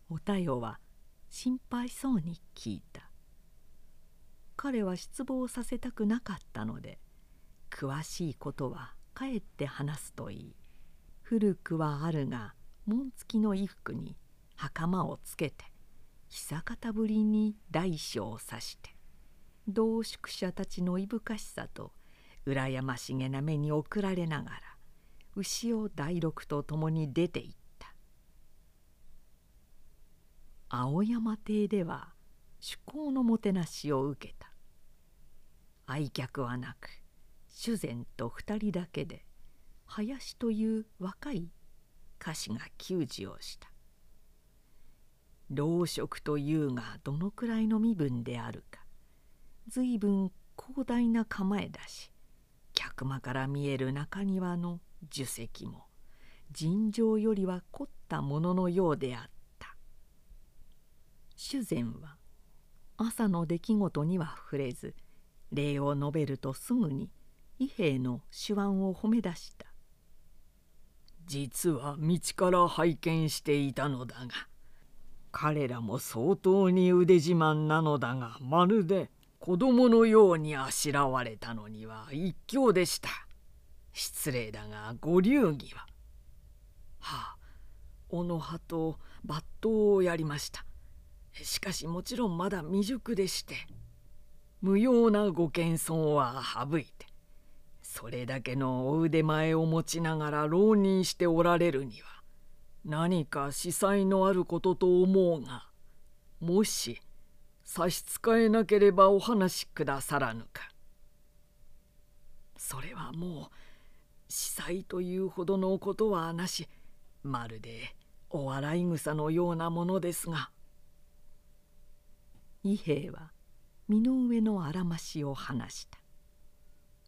お太陽は心配そうに聞いた彼は失望させたくなかったので詳しいことはかえって話すといい古くはあるが紋付きの衣服に袴をつけて久方ぶりに大小を指して同宿者たちのいぶかしさと羨ましげな目に送られながら牛を大六と共に出て行った青山邸では趣向のもてなしを受けた。愛客はなく主膳と二人だけで林という若い歌手が給仕をした。老職というがどのくらいの身分であるか随分広大な構えだし客間から見える中庭の樹石も尋常よりは凝ったもののようであった。主膳は朝の出来事には触れず礼を述べるとすぐに伊兵衛の手腕を褒め出した。実は道から拝見していたのだが彼らも相当に腕自慢なのだがまるで子供のようにあしらわれたのには一興でした。失礼だがご流儀は。はあ小野派と抜刀をやりました。しかしもちろんまだ未熟でして無用なご謙遜は省いてそれだけのお腕前を持ちながら浪人しておられるには何か司祭のあることと思うがもし差し支えなければお話しくださらぬか。それはもう司祭というほどのことはなしまるでお笑い草のようなものですが。伊兵衛は身の上のあらましを話した。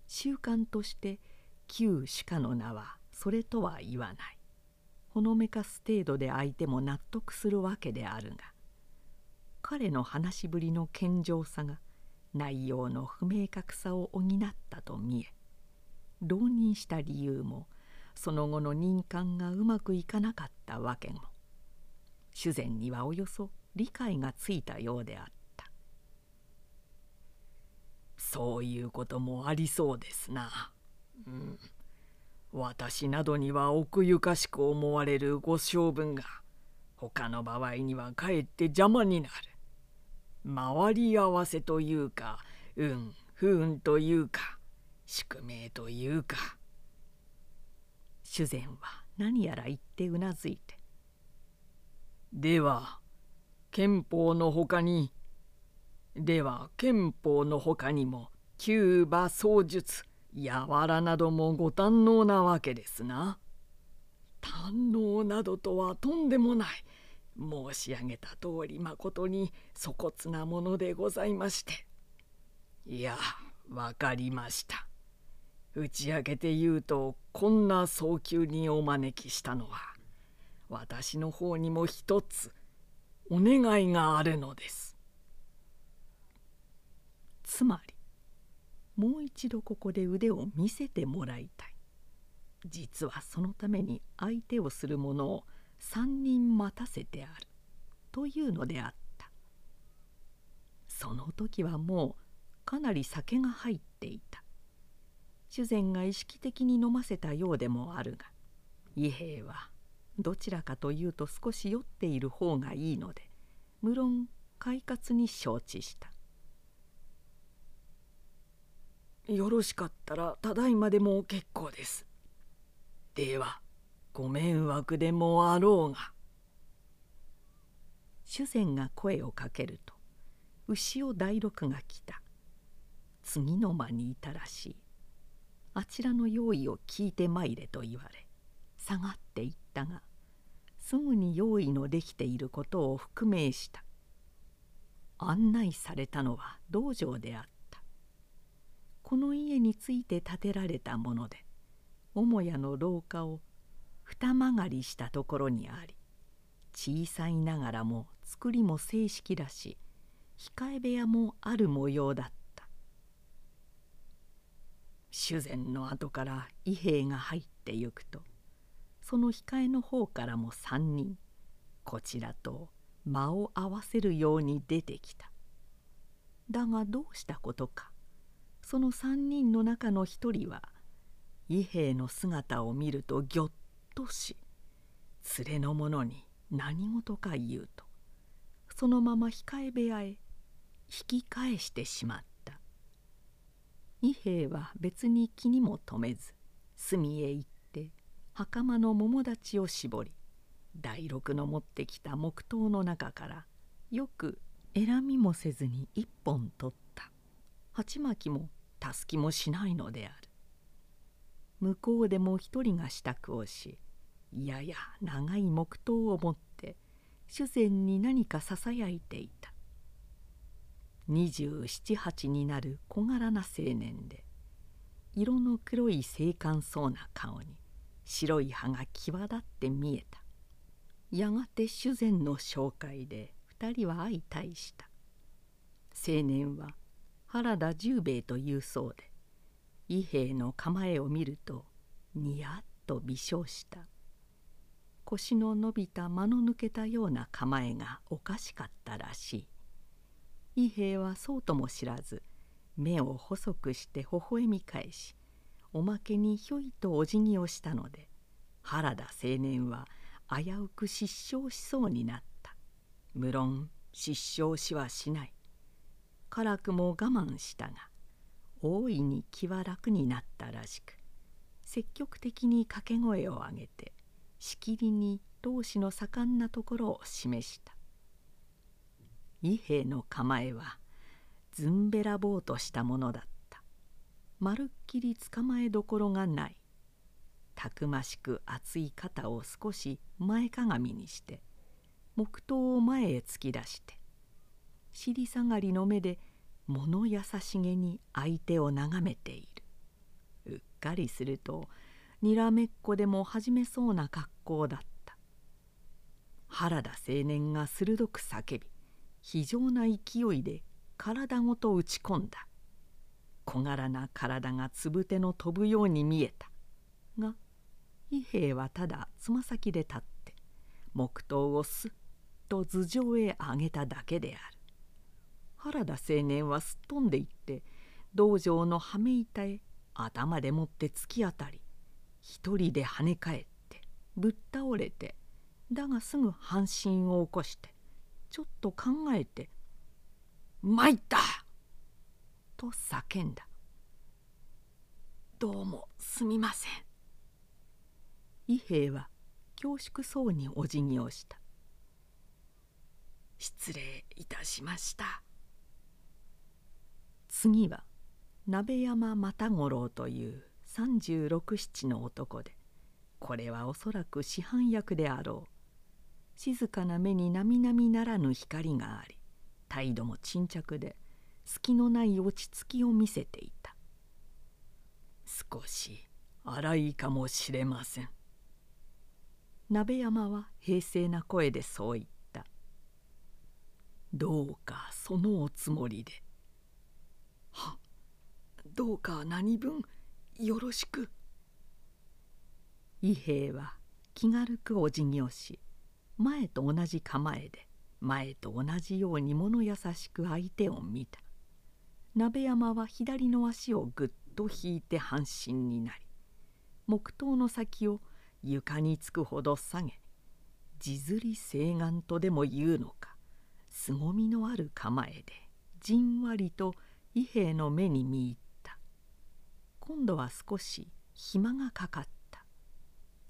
習慣として旧主家の名はそれとは言わない。ほのめかす程度で相手も納得するわけであるが彼の話しぶりの健常さが内容の不明確さを補ったと見え浪人した理由もその後の任官がうまくいかなかったわけも主膳にはおよそ理解がついたようであった。そういうこともありそうですな。うん。私などには奥ゆかしく思われるご性分が他の場合にはかえって邪魔になる。回り合わせというか運不運というか宿命というか主膳は何やら言ってうなずいて「では憲法のほかにでは憲法のほかにもキューバ槍術やわらなどもご堪能なわけですな。堪能などとはとんでもない。申し上げた通りまことに粗骨なものでございまして。いや、わかりました。打ち明けて言うとこんな早急にお招きしたのは私の方にも一つお願いがあるのです。つまりもう一度ここで腕を見せてもらいたい。実はそのために相手をする者を3人待たせてある。というのであった。その時はもうかなり酒が入っていた。主膳が意識的に飲ませたようでもあるが伊兵衛はどちらかというと少し酔っている方がいいので無論快活に承知した。よろしかったらただいまでも結構です。ではご迷惑でもあろうが。主膳が声をかけると牛尾大六が来た次の間にいたらしいあちらの用意を聞いて参れと言われ下がっていったがすぐに用意のできていることを覆明した案内されたのは道場であったこの家について建てられたもので母屋の廊下を二曲がりしたところにあり小さいながらも作りも正式だし控え部屋もある模様だった。主膳の後から伊兵衛が入ってゆくとその控えの方からも三人こちらと間を合わせるように出てきた。だがどうしたことかその三人の中の一人は伊兵衛の姿を見るとぎょっとし連れの者に何事か言うとそのまま控え部屋へ引き返してしまった。伊兵衛は別に気にも留めず隅へ行って袴の桃立ちを絞り第六の持ってきた木刀の中からよく選みもせずに一本取った。鉢巻きもたすきもしないのである。向こうでも一人が支度をしいやや長い木刀を持って主膳に何かささやいていた。二十七八になる小柄な青年で色の黒い精悍そうな顔に白い歯が際立って見えた。やがて主膳の紹介で二人は相対した。青年は原田十兵衛というそうで伊兵衛の構えを見るとにやっと微笑した。腰の伸びた間の抜けたような構えがおかしかったらしい。伊兵衛はそうとも知らず目を細くして微笑み返しおまけにひょいとお辞儀をしたので原田青年は危うく失笑しそうになった。無論失笑しはしない。辛くも我慢したが大いに気は楽になったらしく積極的に掛け声を上げてしきりに闘志の盛んなところを示した。伊兵衛の構えはずんべらぼうとしたものだった。まるっきり捕まえどころがない。たくましく厚い肩を少し前かがみにして木刀を前へ突き出して尻下がりの目で物優しげに相手を眺めている。うっかりするとにらめっこでも始めそうな格好だった。原田青年が鋭く叫び非常な勢いで体ごと打ち込んだ。小柄な体がつぶての飛ぶように見えた。が伊兵衛はただつま先で立って木刀をすっと頭上へ上げただけである。原田青年はすっ飛んでいって道場の羽目板へ頭でもって突き当たり一人で跳ね返ってぶっ倒れてだがすぐ半身を起こしてちょっと考えて参った!」と叫んだ「どうもすみません」伊兵衛は恐縮そうにお辞儀をした「失礼いたしました」次は鍋山又五郎という三十六七の男でこれはおそらく師範役であろう。静かな目に並々ならぬ光があり態度も沈着で隙のない落ち着きを見せていた。少し荒いかもしれません。鍋山は平静な声でそう言った。どうかそのおつもりで。はどうか何分よろしく。伊兵衛は気軽くお辞儀をし前と同じ構えで前と同じように物優しく相手を見た。鍋山は左の足をぐっと引いて半身になり木刀の先を床につくほど下げ地釣り西岸とでも言うのか凄みのある構えでじんわりと伊兵衛の目に見入った。今度は少し暇がかかった。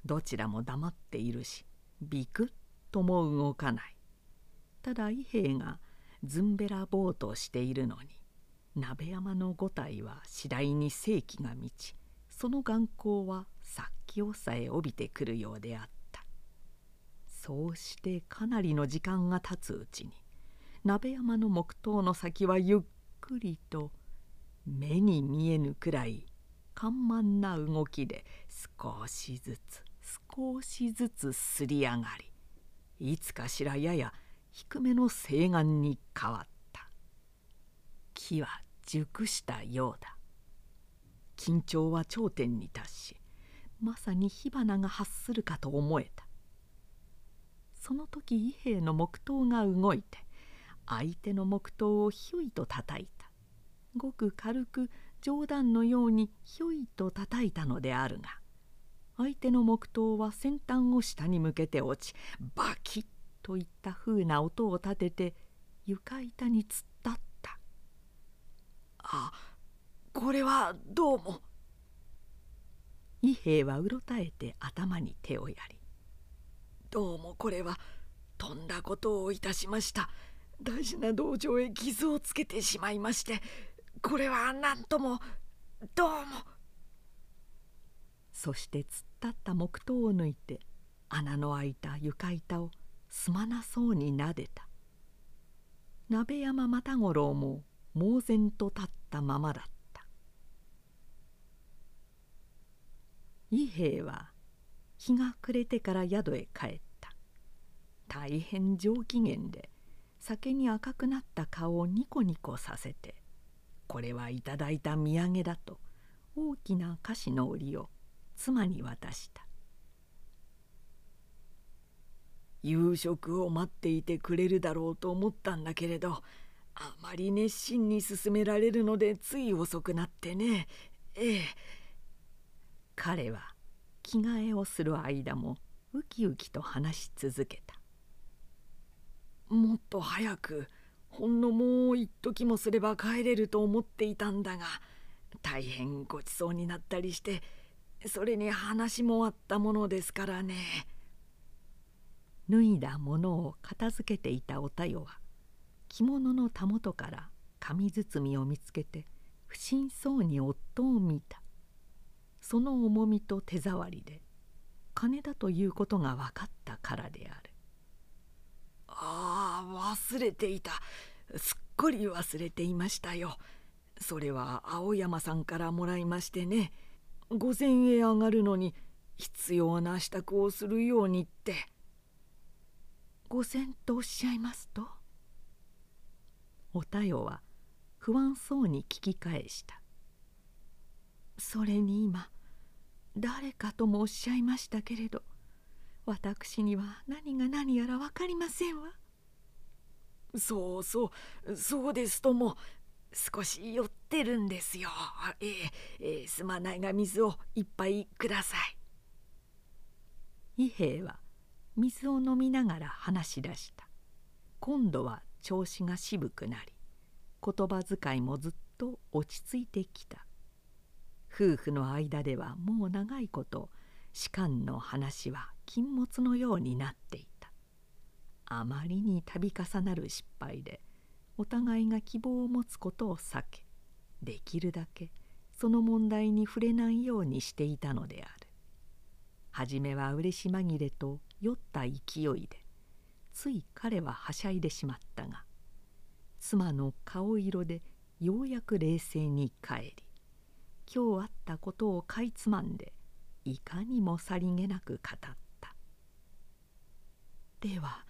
どちらも黙っているしビクッとも動かない。ただ伊兵衛がずんべらぼうとしているのに鍋山の五体は次第に世紀が満ちその眼光は殺気をさえ帯びてくるようであった。そうしてかなりの時間が経つうちに鍋山の木刀の先はゆっくりと目に見えぬくらい緩慢な動きで少しずつ少しずつすり上がりいつかしらやや低めの西岸に変わった。木は熟したようだ。緊張は頂点に達しまさに火花が発するかと思えた。その時伊兵衛の木刀が動いて相手の木刀をひょいと叩いた。ごく軽く冗談のようにひょいと叩いたのであるが相手の木刀は先端を下に向けて落ちバキッといったふうな音を立てて床板に突っ立った「あこれはどうも」伊兵衛はうろたえて頭に手をやり「どうもこれはとんだことをいたしました。大事な道場へ傷をつけてしまいましてこれは何ともどうも」そして突っ立った木刀を抜いて穴の開いた床板をすまなそうになでた。鍋山又五郎も猛然と立ったままだった。伊兵衛は日が暮れてから宿へ帰った。大変上機嫌で酒に赤くなった顔をニコニコさせてこれはいただいた土産だと大きな菓子の折を妻に渡した。夕食を待っていてくれるだろうと思ったんだけれどあまり熱心に進められるのでつい遅くなってね。ええ。彼は着替えをする間もウキウキと話し続けた。もっと早くほんのもう一時もすれば帰れると思っていたんだが大変ごちそうになったりしてそれに話もあったものですからね。脱いだものを片付けていたおたよは着物のたもとから紙包みを見つけて不審そうに夫を見たその重みと手触りで金だということが分かったからであるああ忘れていた。すっかり忘れていましたよ。それは青山さんからもらいましてね。御前へ上がるのに必要な支度をするようにって。御前とおっしゃいますと？おたよは不安そうに聞き返した。それに今誰かともおっしゃいましたけれど。私には何が何やら分かりませんわ。そうそうそうですとも。少し酔ってるんですよ。えええー、すまないが水を一杯ください。伊兵衛は水を飲みながら話し出した。今度は調子が渋くなり言葉遣いもずっと落ち着いてきた。夫婦の間ではもう長いこと士官の話は禁物のようになっていた。あまりに度重なる失敗でお互いが希望を持つことを避けできるだけその問題に触れないようにしていたのである。初めは嬉し紛れと酔った勢いでつい彼ははしゃいでしまったが妻の顔色でようやく冷静に帰り今日あったことをかいつまんでいかにもさりげなく語った「では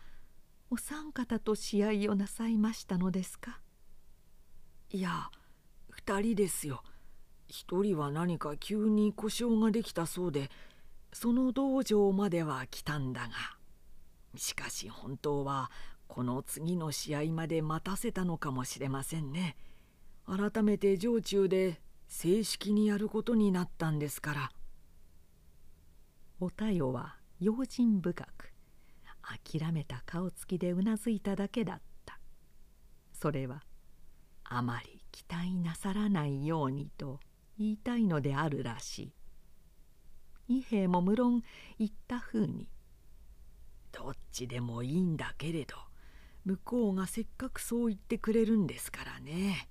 お三方と試合をなさいましたのですか?」いや2人ですよ。1人は何か急に故障ができたそうでその道場までは来たんだが。しかし本当はこの次の試合まで待たせたのかもしれませんね。改めて城中で正式にやることになったんですから。おたよは用心深く諦めた顔つきでうなずいただけだった。それはあまり期待なさらないようにと言いたいのであるらしい。伊兵衛も無論言ったふうに「どっちでもいいんだけれど向こうがせっかくそう言ってくれるんですからね。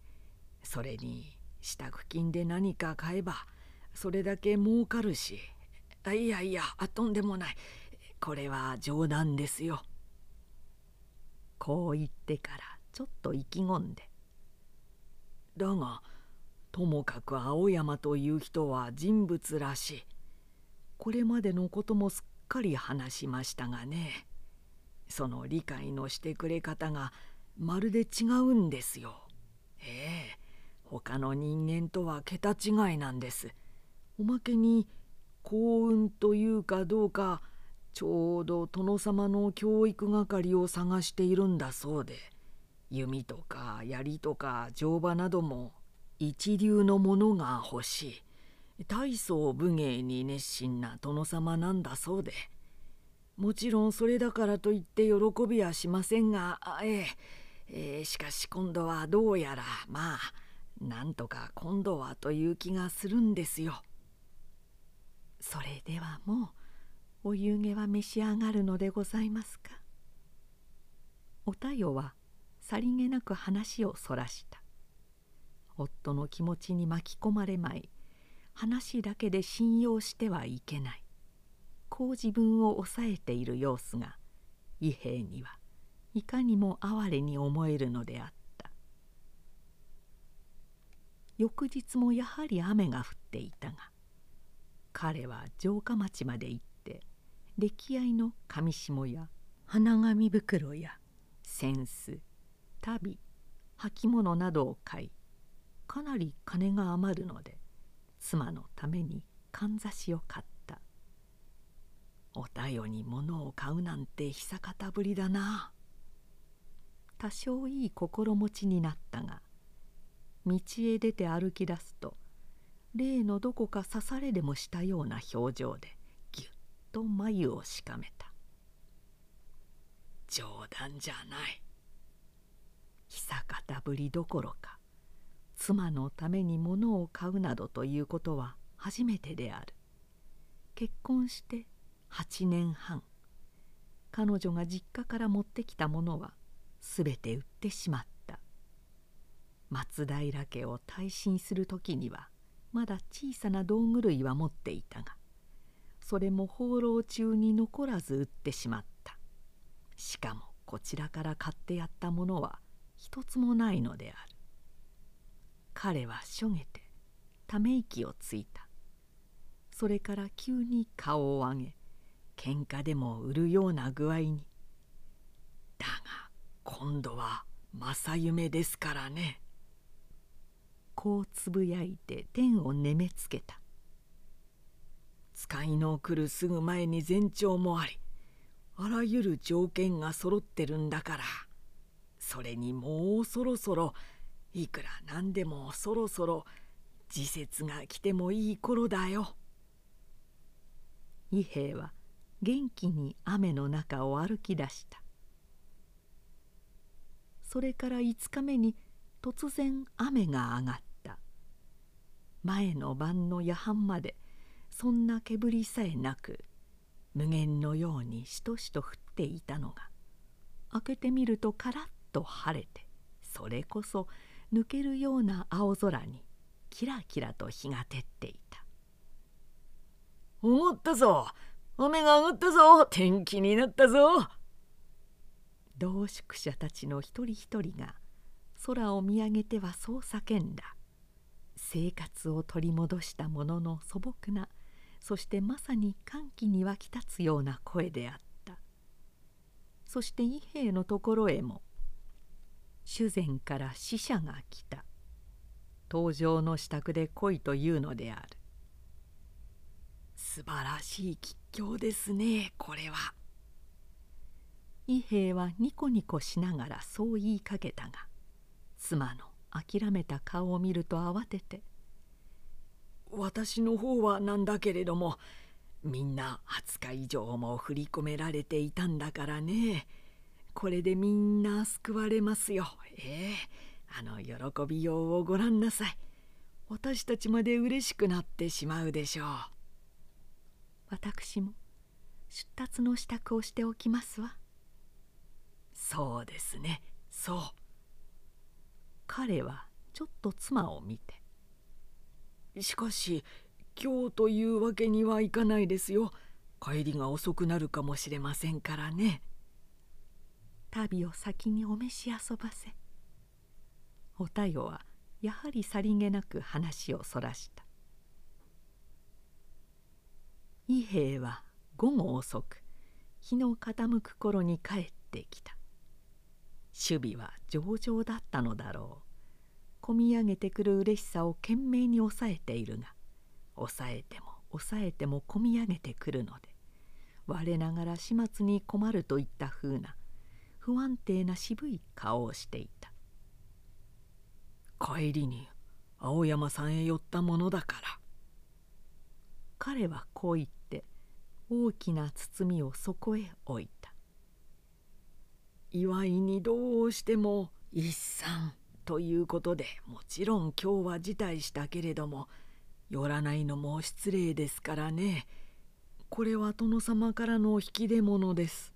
それに支度金で何か買えばそれだけ儲かるし。あいやいやとんでもないこれは冗談ですよ。こう言ってからちょっと意気込んで「だがともかく青山という人は人物らしいこれまでのこともすっかり話しましたがねその理解のしてくれ方がまるで違うんですよ。ええ他の人間とは桁違いなんです。おまけに幸運というかどうかちょうど殿様の教育係を探しているんだそうで。弓とか槍とか乗馬なども一流のものが欲しい。大層武芸に熱心な殿様なんだそうで。もちろんそれだからといって喜びはしませんがええ。えー、しかし今度はどうやらまあなんとか今度はという気がするんですよ。それではもうお湯気は召し上がるのでございますか？おたよはさりげなく話をそらした。夫の気持ちに巻き込まれまい話だけで信用してはいけないこう自分を抑えている様子が伊兵にはいかにも哀れに思えるのであった翌日もやはり雨が降っていたが彼は城下町まで行って歴合の紙下や花紙袋や扇子足袋履物などを買いかなり金が余るので妻のためにかんざしを買った。おたよに物を買うなんて久方ぶりだな。多少いい心持ちになったが道へ出て歩き出すと例のどこか刺されでもしたような表情でぎゅっと眉をしかめた。冗談じゃない。久方ぶりどころか妻のために物を買うなどということは初めてである。結婚して8年半彼女が実家から持ってきたものは全て売ってしまった。松平家を耐震する時にはまだ小さな道具類は持っていたがそれも放浪中に残らず売ってしまった。しかもこちらから買ってやったものは一つもないのである。彼はしょげてため息をついた。それから急に顔を上げ喧嘩でも売るような具合に「だが今度は正夢ですからね」こうつぶやいて天をねめつけた。使いの来るすぐ前に前兆もありあらゆる条件が揃ってるんだからそれにもうそろそろいくらなんでもそろそろ時節が来てもいい頃だよ。伊兵衛は元気に雨の中を歩き出した。それから5日目に突然雨が上がった。前の晩の夜半までそんな煙さえなく無限のようにしとしと降っていたのが開けてみるとカラッと晴れてそれこそ抜けるような青空にキラキラと日が照っていた「上がったぞ雨が上がったぞ天気になったぞ」同宿者たちの一人一人が空を見上げてはそう叫んだ。生活を取り戻したものの素朴なそしてまさに歓喜に湧き立つような声であった。そして伊兵衛のところへも主膳から使者が来た。登場の支度で来いというのである。素晴らしい吉祥ですねこれは。伊兵衛はニコニコしながらそう言いかけたが妻の諦めた顔を見ると慌てて「私の方はなんだけれどもみんな20日以上も振り込められていたんだからね。これでみんな救われますよ。ええあの喜びようをご覧なさい。私たちまで嬉しくなってしまうでしょう。私も出立の支度をしておきますわ。そうですね。そう彼はちょっと妻を見て。しかし今日というわけにはいかないですよ。帰りが遅くなるかもしれませんからね。旅を先にお召し遊ばせ。お太陽はやはりさりげなく話をそらした。伊兵衛は午後遅く日の傾く頃に帰ってきた。守備は上々だったのだろう。こみ上げてくる嬉しさを懸命に抑えているが抑えても抑えてもこみ上げてくるので我ながら始末に困るといったふうな不安定な渋い顔をしていた。帰りに青山さんへ寄ったものだから。彼はこう言って大きな包みをそこへ置いた。祝いにどうしても一産ということでもちろん今日は辞退したけれども寄らないのも失礼ですからね。これは殿様からの引き出物です。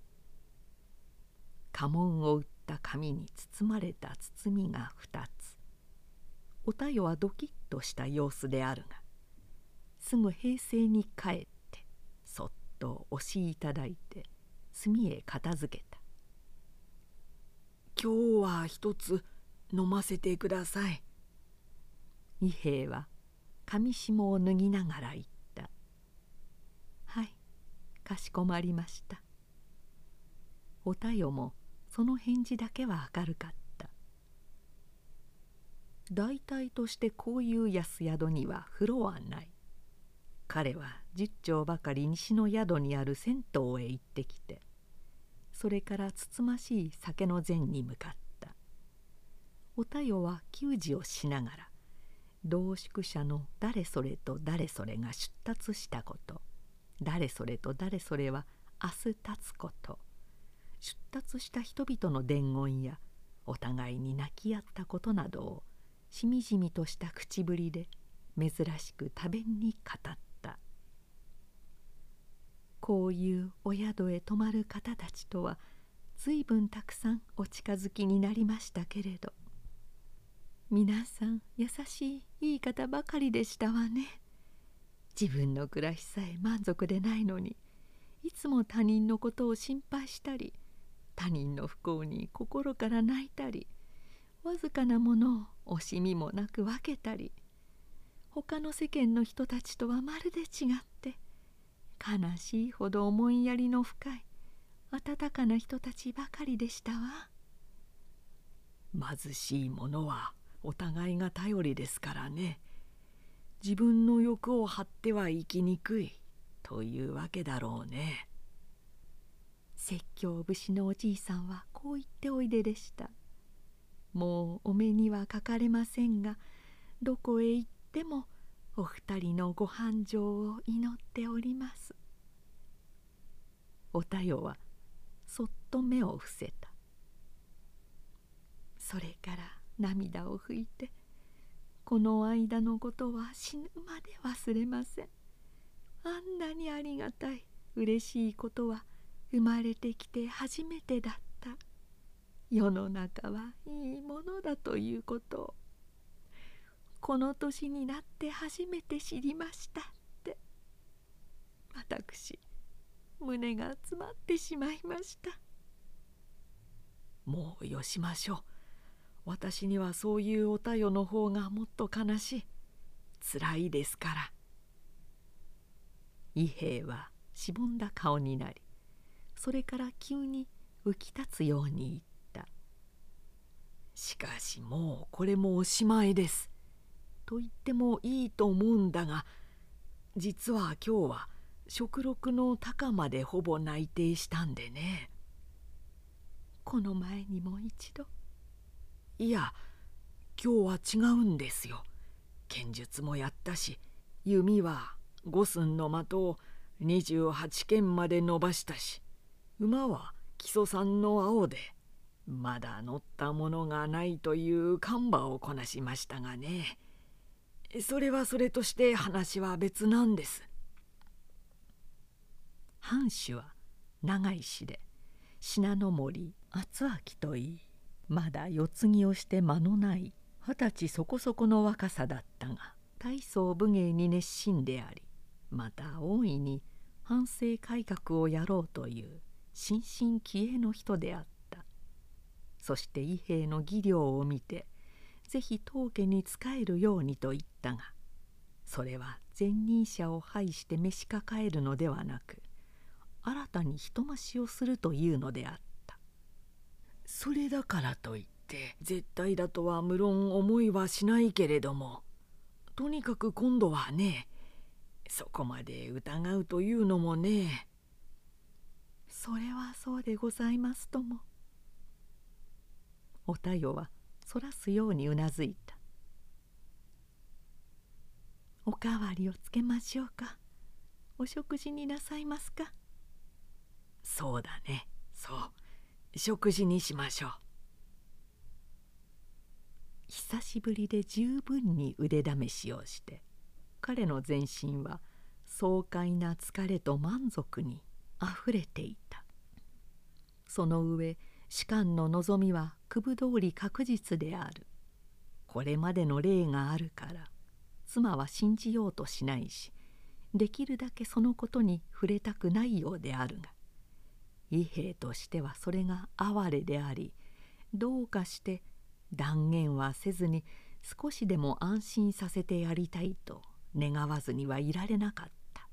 家紋を打った紙に包まれた包みが2つ。お太陽はドキッとした様子であるがすぐ平静に帰ってそっと押しいただいて炭へ片付けた今日は一つ飲ませてください。伊兵衛は上下を脱ぎながら言った「はいかしこまりました」お太陽もその返事だけは明るかった。大体としてこういう安宿には風呂はない。彼は十丁ばかり西の宿にある銭湯へ行ってきて。それからつつましい酒の膳に向かった。お太陽は給仕をしながら同宿者の誰それと誰それが出立したこと。誰それと誰それは明日立つこと。出立した人々の伝言やお互いに泣き合ったことなどをしみじみとした口ぶりで珍しく多弁に語った。こういうお宿へ泊まる方たちとは随分たくさんお近づきになりましたけれど。皆さん優しいいい方ばかりでしたわね。自分の暮らしさえ満足でないのにいつも他人のことを心配したり他人の不幸に心から泣いたりわずかなものを惜しみもなく分けたり他の世間の人たちとはまるで違って悲しいほど思いやりの深い温かな人たちばかりでしたわ。貧しい者はお互いが頼りですからね。自分の欲を張っては生きにくいというわけだろうね。説教節のおじいさんはこう言っておいででした。もうお目にはかかれませんがどこへ行ってもお二人のご繁盛を祈っております。お太陽はそっと目を伏せた。それから涙を拭いてこの間のことは死ぬまで忘れません。あんなにありがたい嬉しいことは生まれてきて初めてだった。世の中はいいものだということをこの年になって初めて知りましたって。私胸が詰まってしまいました。もうよしましょう。私にはそういうおたよの方がもっと悲しい。つらいですから。伊兵衛はしぼんだ顔になりそれから急に浮き立つように言った「しかしもうこれもおしまいです」と言ってもいいと思うんだが実は今日は食禄の高までほぼ内定したんでね。この前にも一度。いや今日は違うんですよ。剣術もやったし弓は五寸の的を28剣まで伸ばしたし馬は木曽さんの青でまだ乗ったものがないという看板をこなしましたがねそれはそれとして話は別なんです。藩主は長い詩で信濃森厚明といいまだ世継ぎをして間のない二十歳そこそこの若さだったが大層武芸に熱心でありまた大いに反省改革をやろうという心身気鋭の人であった。そして伊兵の技量を見て是非当家に仕えるようにと言ったがそれは前任者を拝して召し抱えるのではなく新たに人増しをするというのであった。それだからといって絶対だとは無論思いはしないけれどもとにかく今度はねそこまで疑うというのもね。それはそうでございますとも。おたよはそらすようにうなずいた。おかわりをつけましょうか。お食事になさいますか。そうだね。そう。食事にしましょう。久しぶりで十分に腕試しをして彼の全身は爽快な疲れと満足にあふれていた。その上士官の望みは九分通り確実である。これまでの例があるから妻は信じようとしないしできるだけそのことに触れたくないようであるが伊兵としてはそれが哀れでありどうかして断言はせずに少しでも安心させてやりたいと願わずにはいられなかった。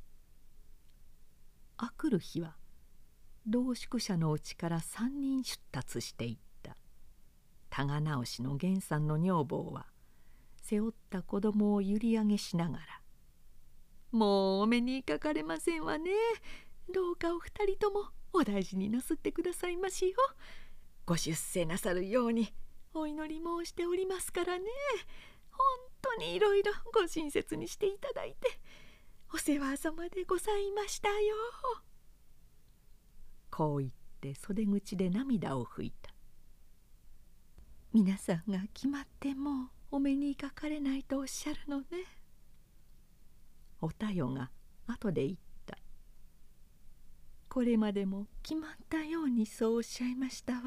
あくる日は同宿者のうちから3人出立していった。多賀直しの源さんの女房は背負った子供を揺り上げしながら「もうお目にかかれませんわね。どうかお二人ともお大事になすってくださいましよ。ご出世なさるようにお祈り申しておりますからね。本当にいろいろご親切にしていただいてお世話様でございましたよ。こう言って袖口で涙を拭いた。皆さんが決まってもうお目にかかれないとおっしゃるのね。おたよが後で言った。これまでも決まったようにそうおっしゃいましたわ。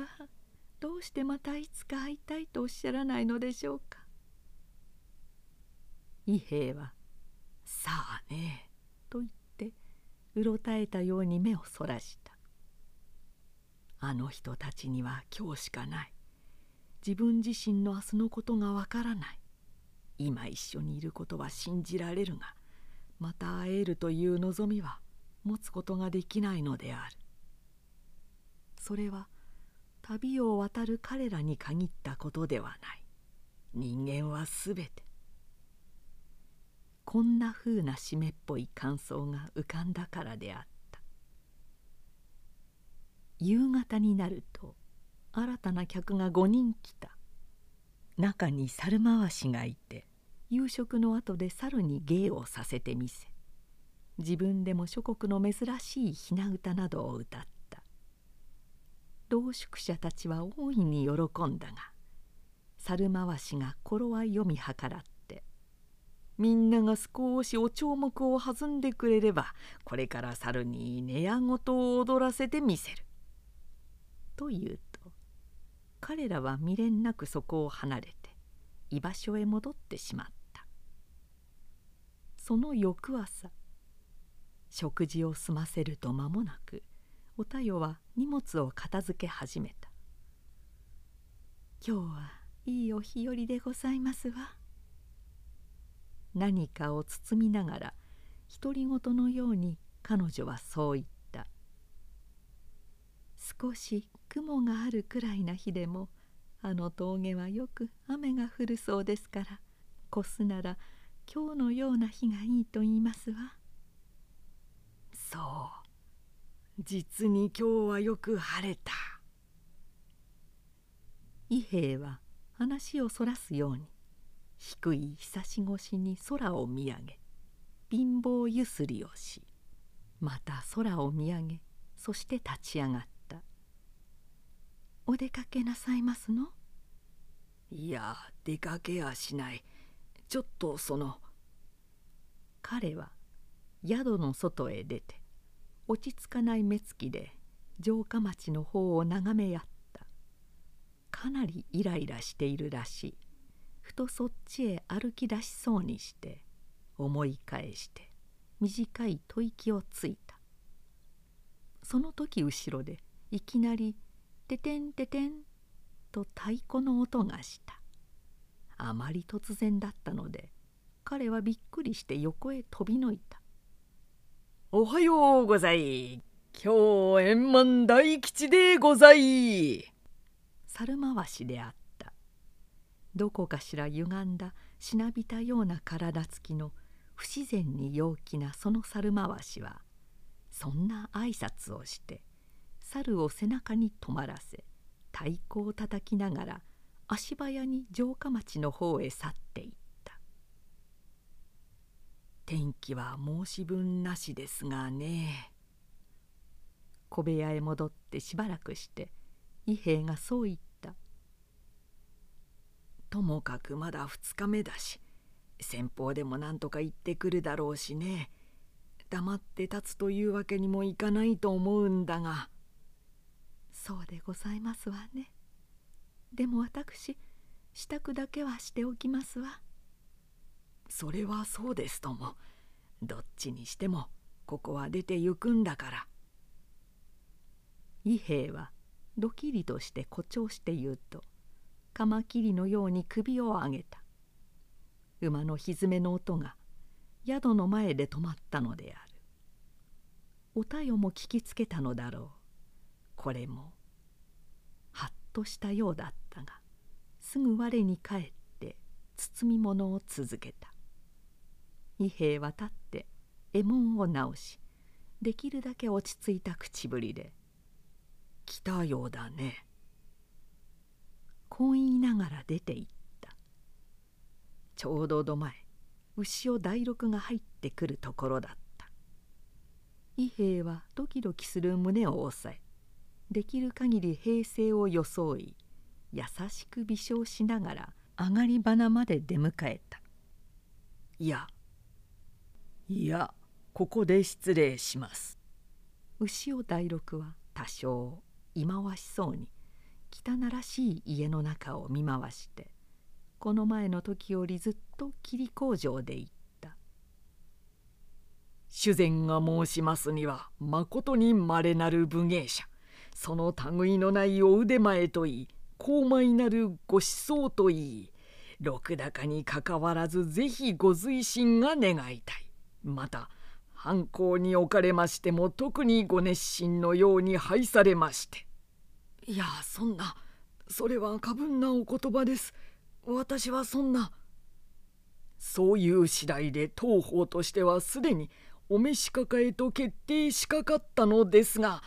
どうしてまたいつか会いたいとおっしゃらないのでしょうか。伊兵衛は「さあね」と言ってうろたえたように目をそらした。あの人たちには今日しかない。自分自身の明日のことがわからない。今一緒にいることは信じられるがまた会えるという望みは持つことができないのである。それは旅を渡る彼らに限ったことではない。人間はすべて。こんなふうな湿っぽい感想が浮かんだからであった。夕方になると新たな客が5人来た中に猿回しがいて夕食の後で猿に芸をさせてみせ自分でも諸国の珍しい雛歌などを歌った同宿者たちは大いに喜んだが猿回しが頃合い読み計らってみんなが少しお帳目を弾んでくれればこれから猿に寝屋ごとを踊らせてみせる。と言うと彼らは未練なくそこを離れて居場所へ戻ってしまった。その翌朝食事を済ませると間もなくおたよは荷物を片付け始めた「今日はいいお日和でございますわ」何かを包みながら独り言のように彼女はそう言った少し雲があるくらいな日でもあの峠はよく雨が降るそうですから越すなら今日のような日がいいと言いますわ。そう実に今日はよく晴れた。伊兵衛は話をそらすように低いひさし越しに空を見上げ貧乏ゆすりをしまた空を見上げそして立ち上がった「お出かけなさいますの?」いや出かけやしない。ちょっとその彼は宿の外へ出て落ち着かない目つきで城下町の方を眺めやった。かなりイライラしているらしい。ふとそっちへ歩き出しそうにして思い返して短い吐息をついた。その時後ろでいきなり「ててんててん」と太鼓の音がした。あまり突然だったので彼はびっくりして横へ飛びのいた「おはようござい。今日円満大吉でござい」猿回しであった。どこかしら歪んだしなびたような体つきの不自然に陽気なその猿回しはそんな挨拶をして猿を背中に止まらせ太鼓をたたきながら足早に城下町の方へ去っていった。天気は申し分なしですがね。小部屋へ戻ってしばらくして伊兵衛がそう言った。ともかくまだ2日目だし先方でも何とか言ってくるだろうしね。黙って立つというわけにもいかないと思うんだが。そうでございますわね。でも私支度だけはしておきますわ。それはそうですとも。どっちにしてもここは出て行くんだから。伊兵衛はドキリとして誇張して言うとカマキリのように首を上げた。馬のひづめの音が宿の前で止まったのである。おたよも聞きつけたのだろう。これもはっとしたようだったがすぐ我に返って包み物を続けた。伊兵衛は立って右衛門を直しできるだけ落ち着いた口ぶりで「来たようだね」こう言いながら出て行った。ちょうど土前牛尾大六が入ってくるところだった。伊兵衛はドキドキする胸を押さえできる限り平静を装い優しく微笑しながら上がり花まで出迎えた「いや。いやここで失礼します」牛尾大六は多少忌まわしそうに汚らしい家の中を見回してこの前の時よりずっと霧工場で言った「主膳が申しますにはまことにまれなる武芸者その類のないお腕前といい高邁なるご思想といい禄高にかかわらずぜひご随心が願いたい。また犯行におかれましても特にご熱心のように拝されまして。いやそんなそれは過分なお言葉です。私はそんな。そういう次第で当方としてはすでにお召し抱えと決定しかかったのですが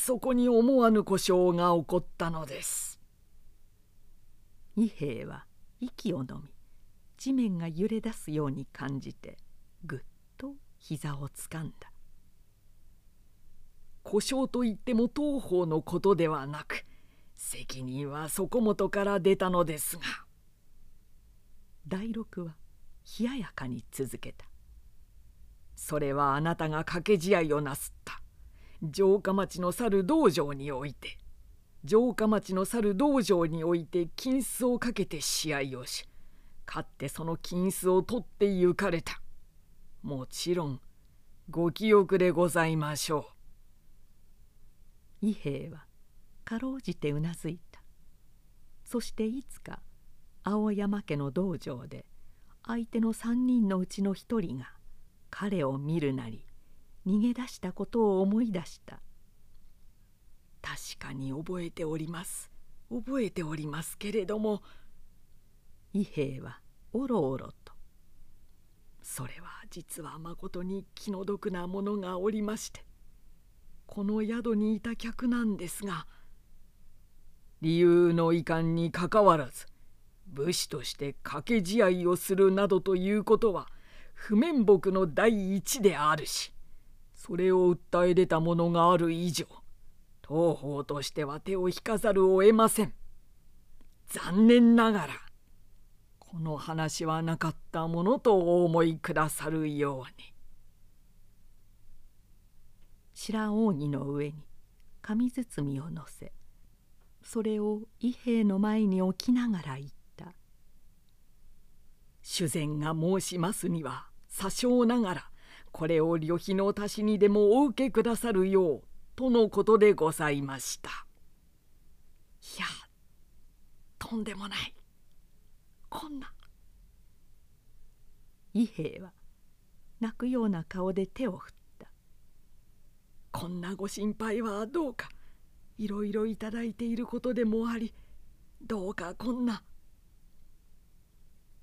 そこに思わぬ故障が起こったのです。伊兵衛は息をのみ地面が揺れ出すように感じてぐっと膝をつかんだ。故障といっても当方のことではなく責任はそこもとから出たのですが。第六は冷ややかに続けた。それはあなたが掛け試合をなすった。城下町の去る道場において城下町の去る道場において金子をかけて試合をし勝ってその金子を取って行かれた。もちろんご記憶でございましょう。伊兵衛はかろうじてうなずいた。そしていつか青山家の道場で相手の3人のうちの1人が彼を見るなり逃げ出したことを思い出した。確かに覚えております。覚えておりますけれども伊兵衛はおろおろと「それは実はまことに気の毒なものがおりましてこの宿にいた客なんですが理由の遺憾にかかわらず武士として掛け試合をするなどということは不面目の第一であるしそれを訴え出たものがある以上当方としては手を引かざるを得ません。残念ながらこの話はなかったものとお思いくださるように。白扇の上に紙包みを乗せそれを伊兵衛の前に置きながら言った「主膳が申しますには詐称ながらこれを旅費の足しにでもお受けくださるようとのことでございました」いやとんでもない。こんな。伊兵衛は泣くような顔で手を振った。こんなご心配はどうかいろいろいただいていることでもありどうかこんな。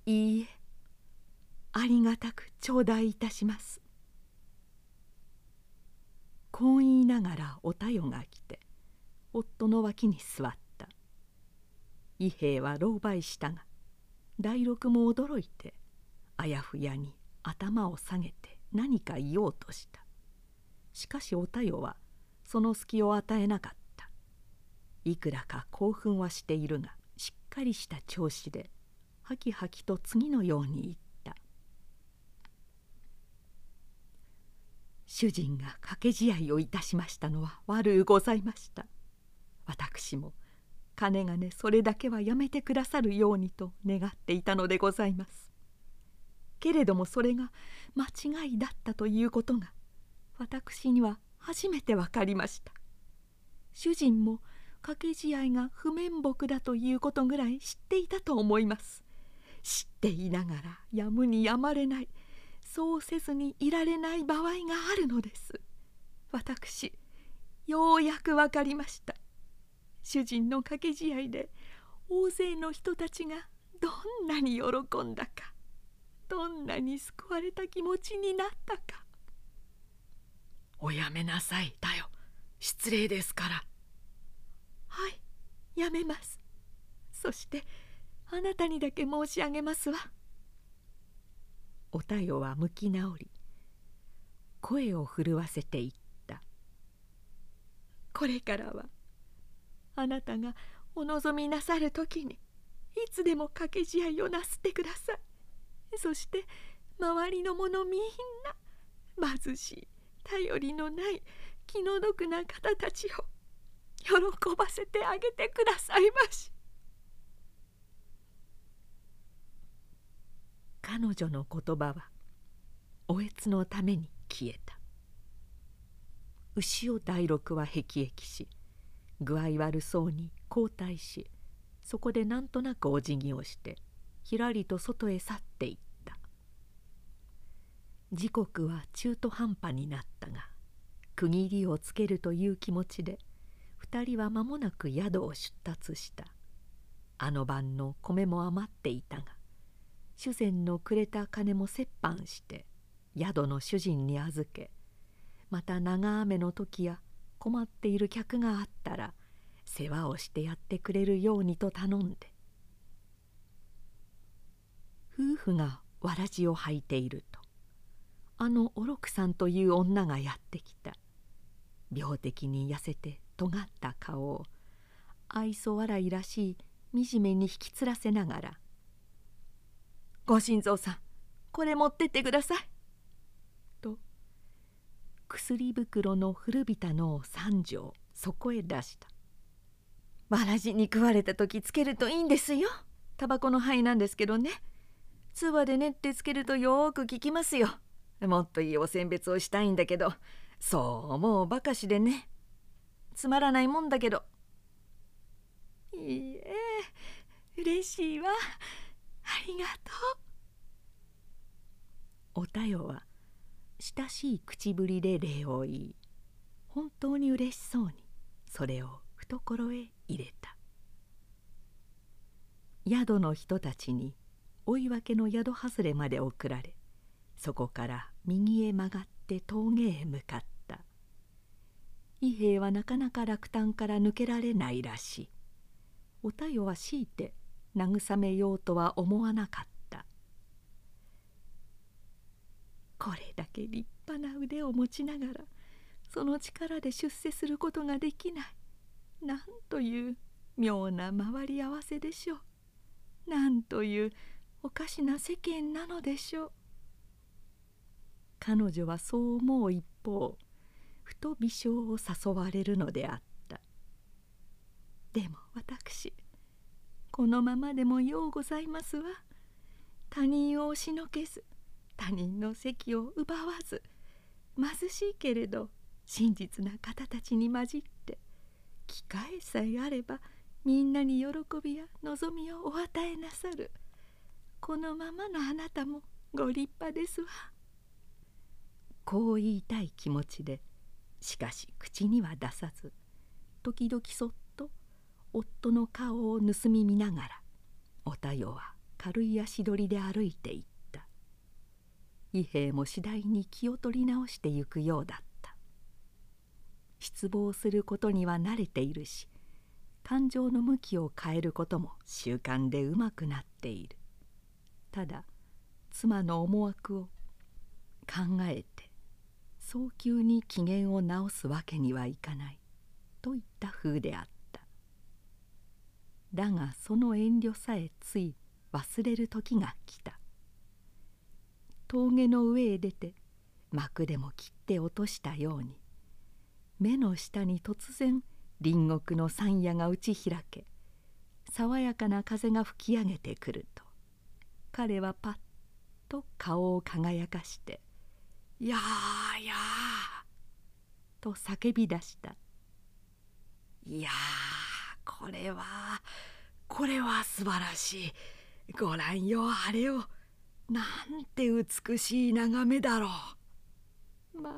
いいえありがたく頂戴いたします」こう言いながらおたよが来て夫の脇に座った。伊兵衛は狼狽したが第六も驚いてあやふやに頭を下げて何か言おうとした。しかしおたよはその隙を与えなかった。いくらか興奮はしているがしっかりした調子ではきはきと次のように言った「主人が掛け試合をいたしましたのは悪うございました。私もかねがねそれだけはやめてくださるようにと願っていたのでございます。けれどもそれが間違いだったということが私には初めて分かりました。主人も掛け試合が不面目だということぐらい知っていたと思います。知っていながらやむにやまれない。そうせずにいられない場合があるのです。私ようやく分かりました。主人の掛け試合で大勢の人たちがどんなに喜んだかどんなに救われた気持ちになったか。おやめなさいだよ。失礼ですから。はいやめます。そしてあなたにだけ申し上げますわおたよは向き直り声を震わせて言った。これからはあなたがお望みなさる時にいつでも掛け試合をなすってください。そして周りの者みんな貧しい頼りのない気の毒な方たちを喜ばせてあげてくださいまし。彼女の言葉はおえつのために消えた。牛尾第六は辟易し具合悪そうに交代しそこでなんとなくお辞儀をしてひらりと外へ去っていった。時刻は中途半端になったが区切りをつけるという気持ちで2人は間もなく宿を出立した。あの晩の米も余っていたが主膳のくれた金も折半して宿の主人に預けまた長雨の時や困っている客があったら世話をしてやってくれるようにと頼んで夫婦がわらじを履いているとあのおろくさんという女がやってきた。病的に痩せて尖った顔を愛想笑いらしい惨めに引きつらせながら「ご心臓さんこれ持ってってください」と薬袋の古びたのを三錠そこへ出した「わらじに食われた時つけるといいんですよ。タバコの灰なんですけどね。つばで練ってつけるとよく効きますよ。もっといいお選別をしたいんだけどそうもうばかしでね。つまらないもんだけど。いいえ嬉しいわ。りがとう。おたよは親しい口ぶりで礼を言い本当に嬉しそうにそれを懐へ入れた。宿の人たちに追い分けの宿外れまで送られそこから右へ曲がって峠へ向かった。伊兵衛はなかなか落胆から抜けられないらしい。おたよは強いて慰めようとは思わなかった。これだけ立派な腕を持ちながらその力で出世することができない。なんという妙な回り合わせでしょう。なんというおかしな世間なのでしょう。彼女はそう思う一方ふと微笑を誘われるのであった。でも私このままでもようございますわ他人を押しのけず他人の席を奪わず貧しいけれど真実な方たちに混じって機会さえあればみんなに喜びや望みをお与えなさるこのままのあなたもご立派ですわ。こう言いたい気持ちでしかし口には出さず時々そっ夫の顔を盗み見ながらおたよは軽い足取りで歩いていった。伊兵衛も次第に気を取り直してゆくようだった。失望することには慣れているし感情の向きを変えることも習慣でうまくなっている。ただ妻の思惑を考えて早急に機嫌を直すわけにはいかないといった風であった。だがその遠慮さえつい忘れる時が来た。峠の上へ出て幕でも切って落としたように目の下に突然隣国の山野が打ち開け爽やかな風が吹き上げてくると彼はパッと顔を輝かして「やーやー」と叫び出した「いやこれはこれは素晴らしい。ご覧よあれを。なんて美しい眺めだろう」まあ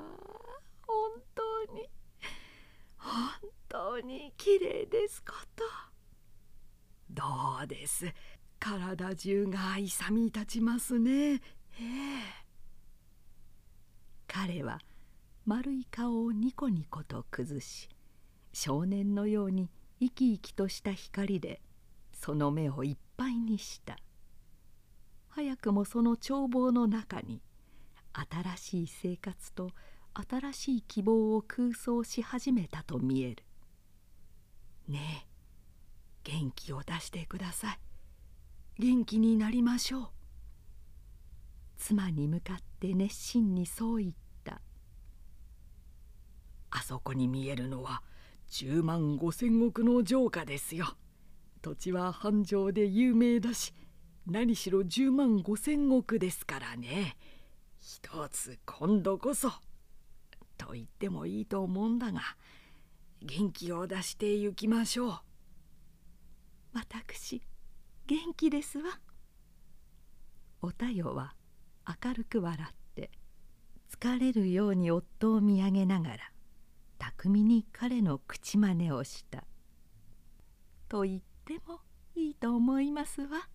本当に本当にきれいですこと。どうです？体中が勇み立ちますね。ええ。彼は丸い顔をニコニコと崩し少年のように生き生きとした光でその目をいっぱいにした。早くもその眺望の中に新しい生活と新しい希望を空想し始めたと見える。ねえ元気を出してください。元気になりましょう。妻に向かって熱心にそう言った。あそこに見えるのは10万5千石の城下ですよ。土地は繁盛で有名だし何しろ10万5千石ですからね。一つ今度こそ。と言ってもいいと思うんだが元気を出して行きましょう。私元気ですわ。おたよは明るく笑って疲れるように夫を見上げながら巧みに彼の口真似をした。と言ってもいいと思いますわ。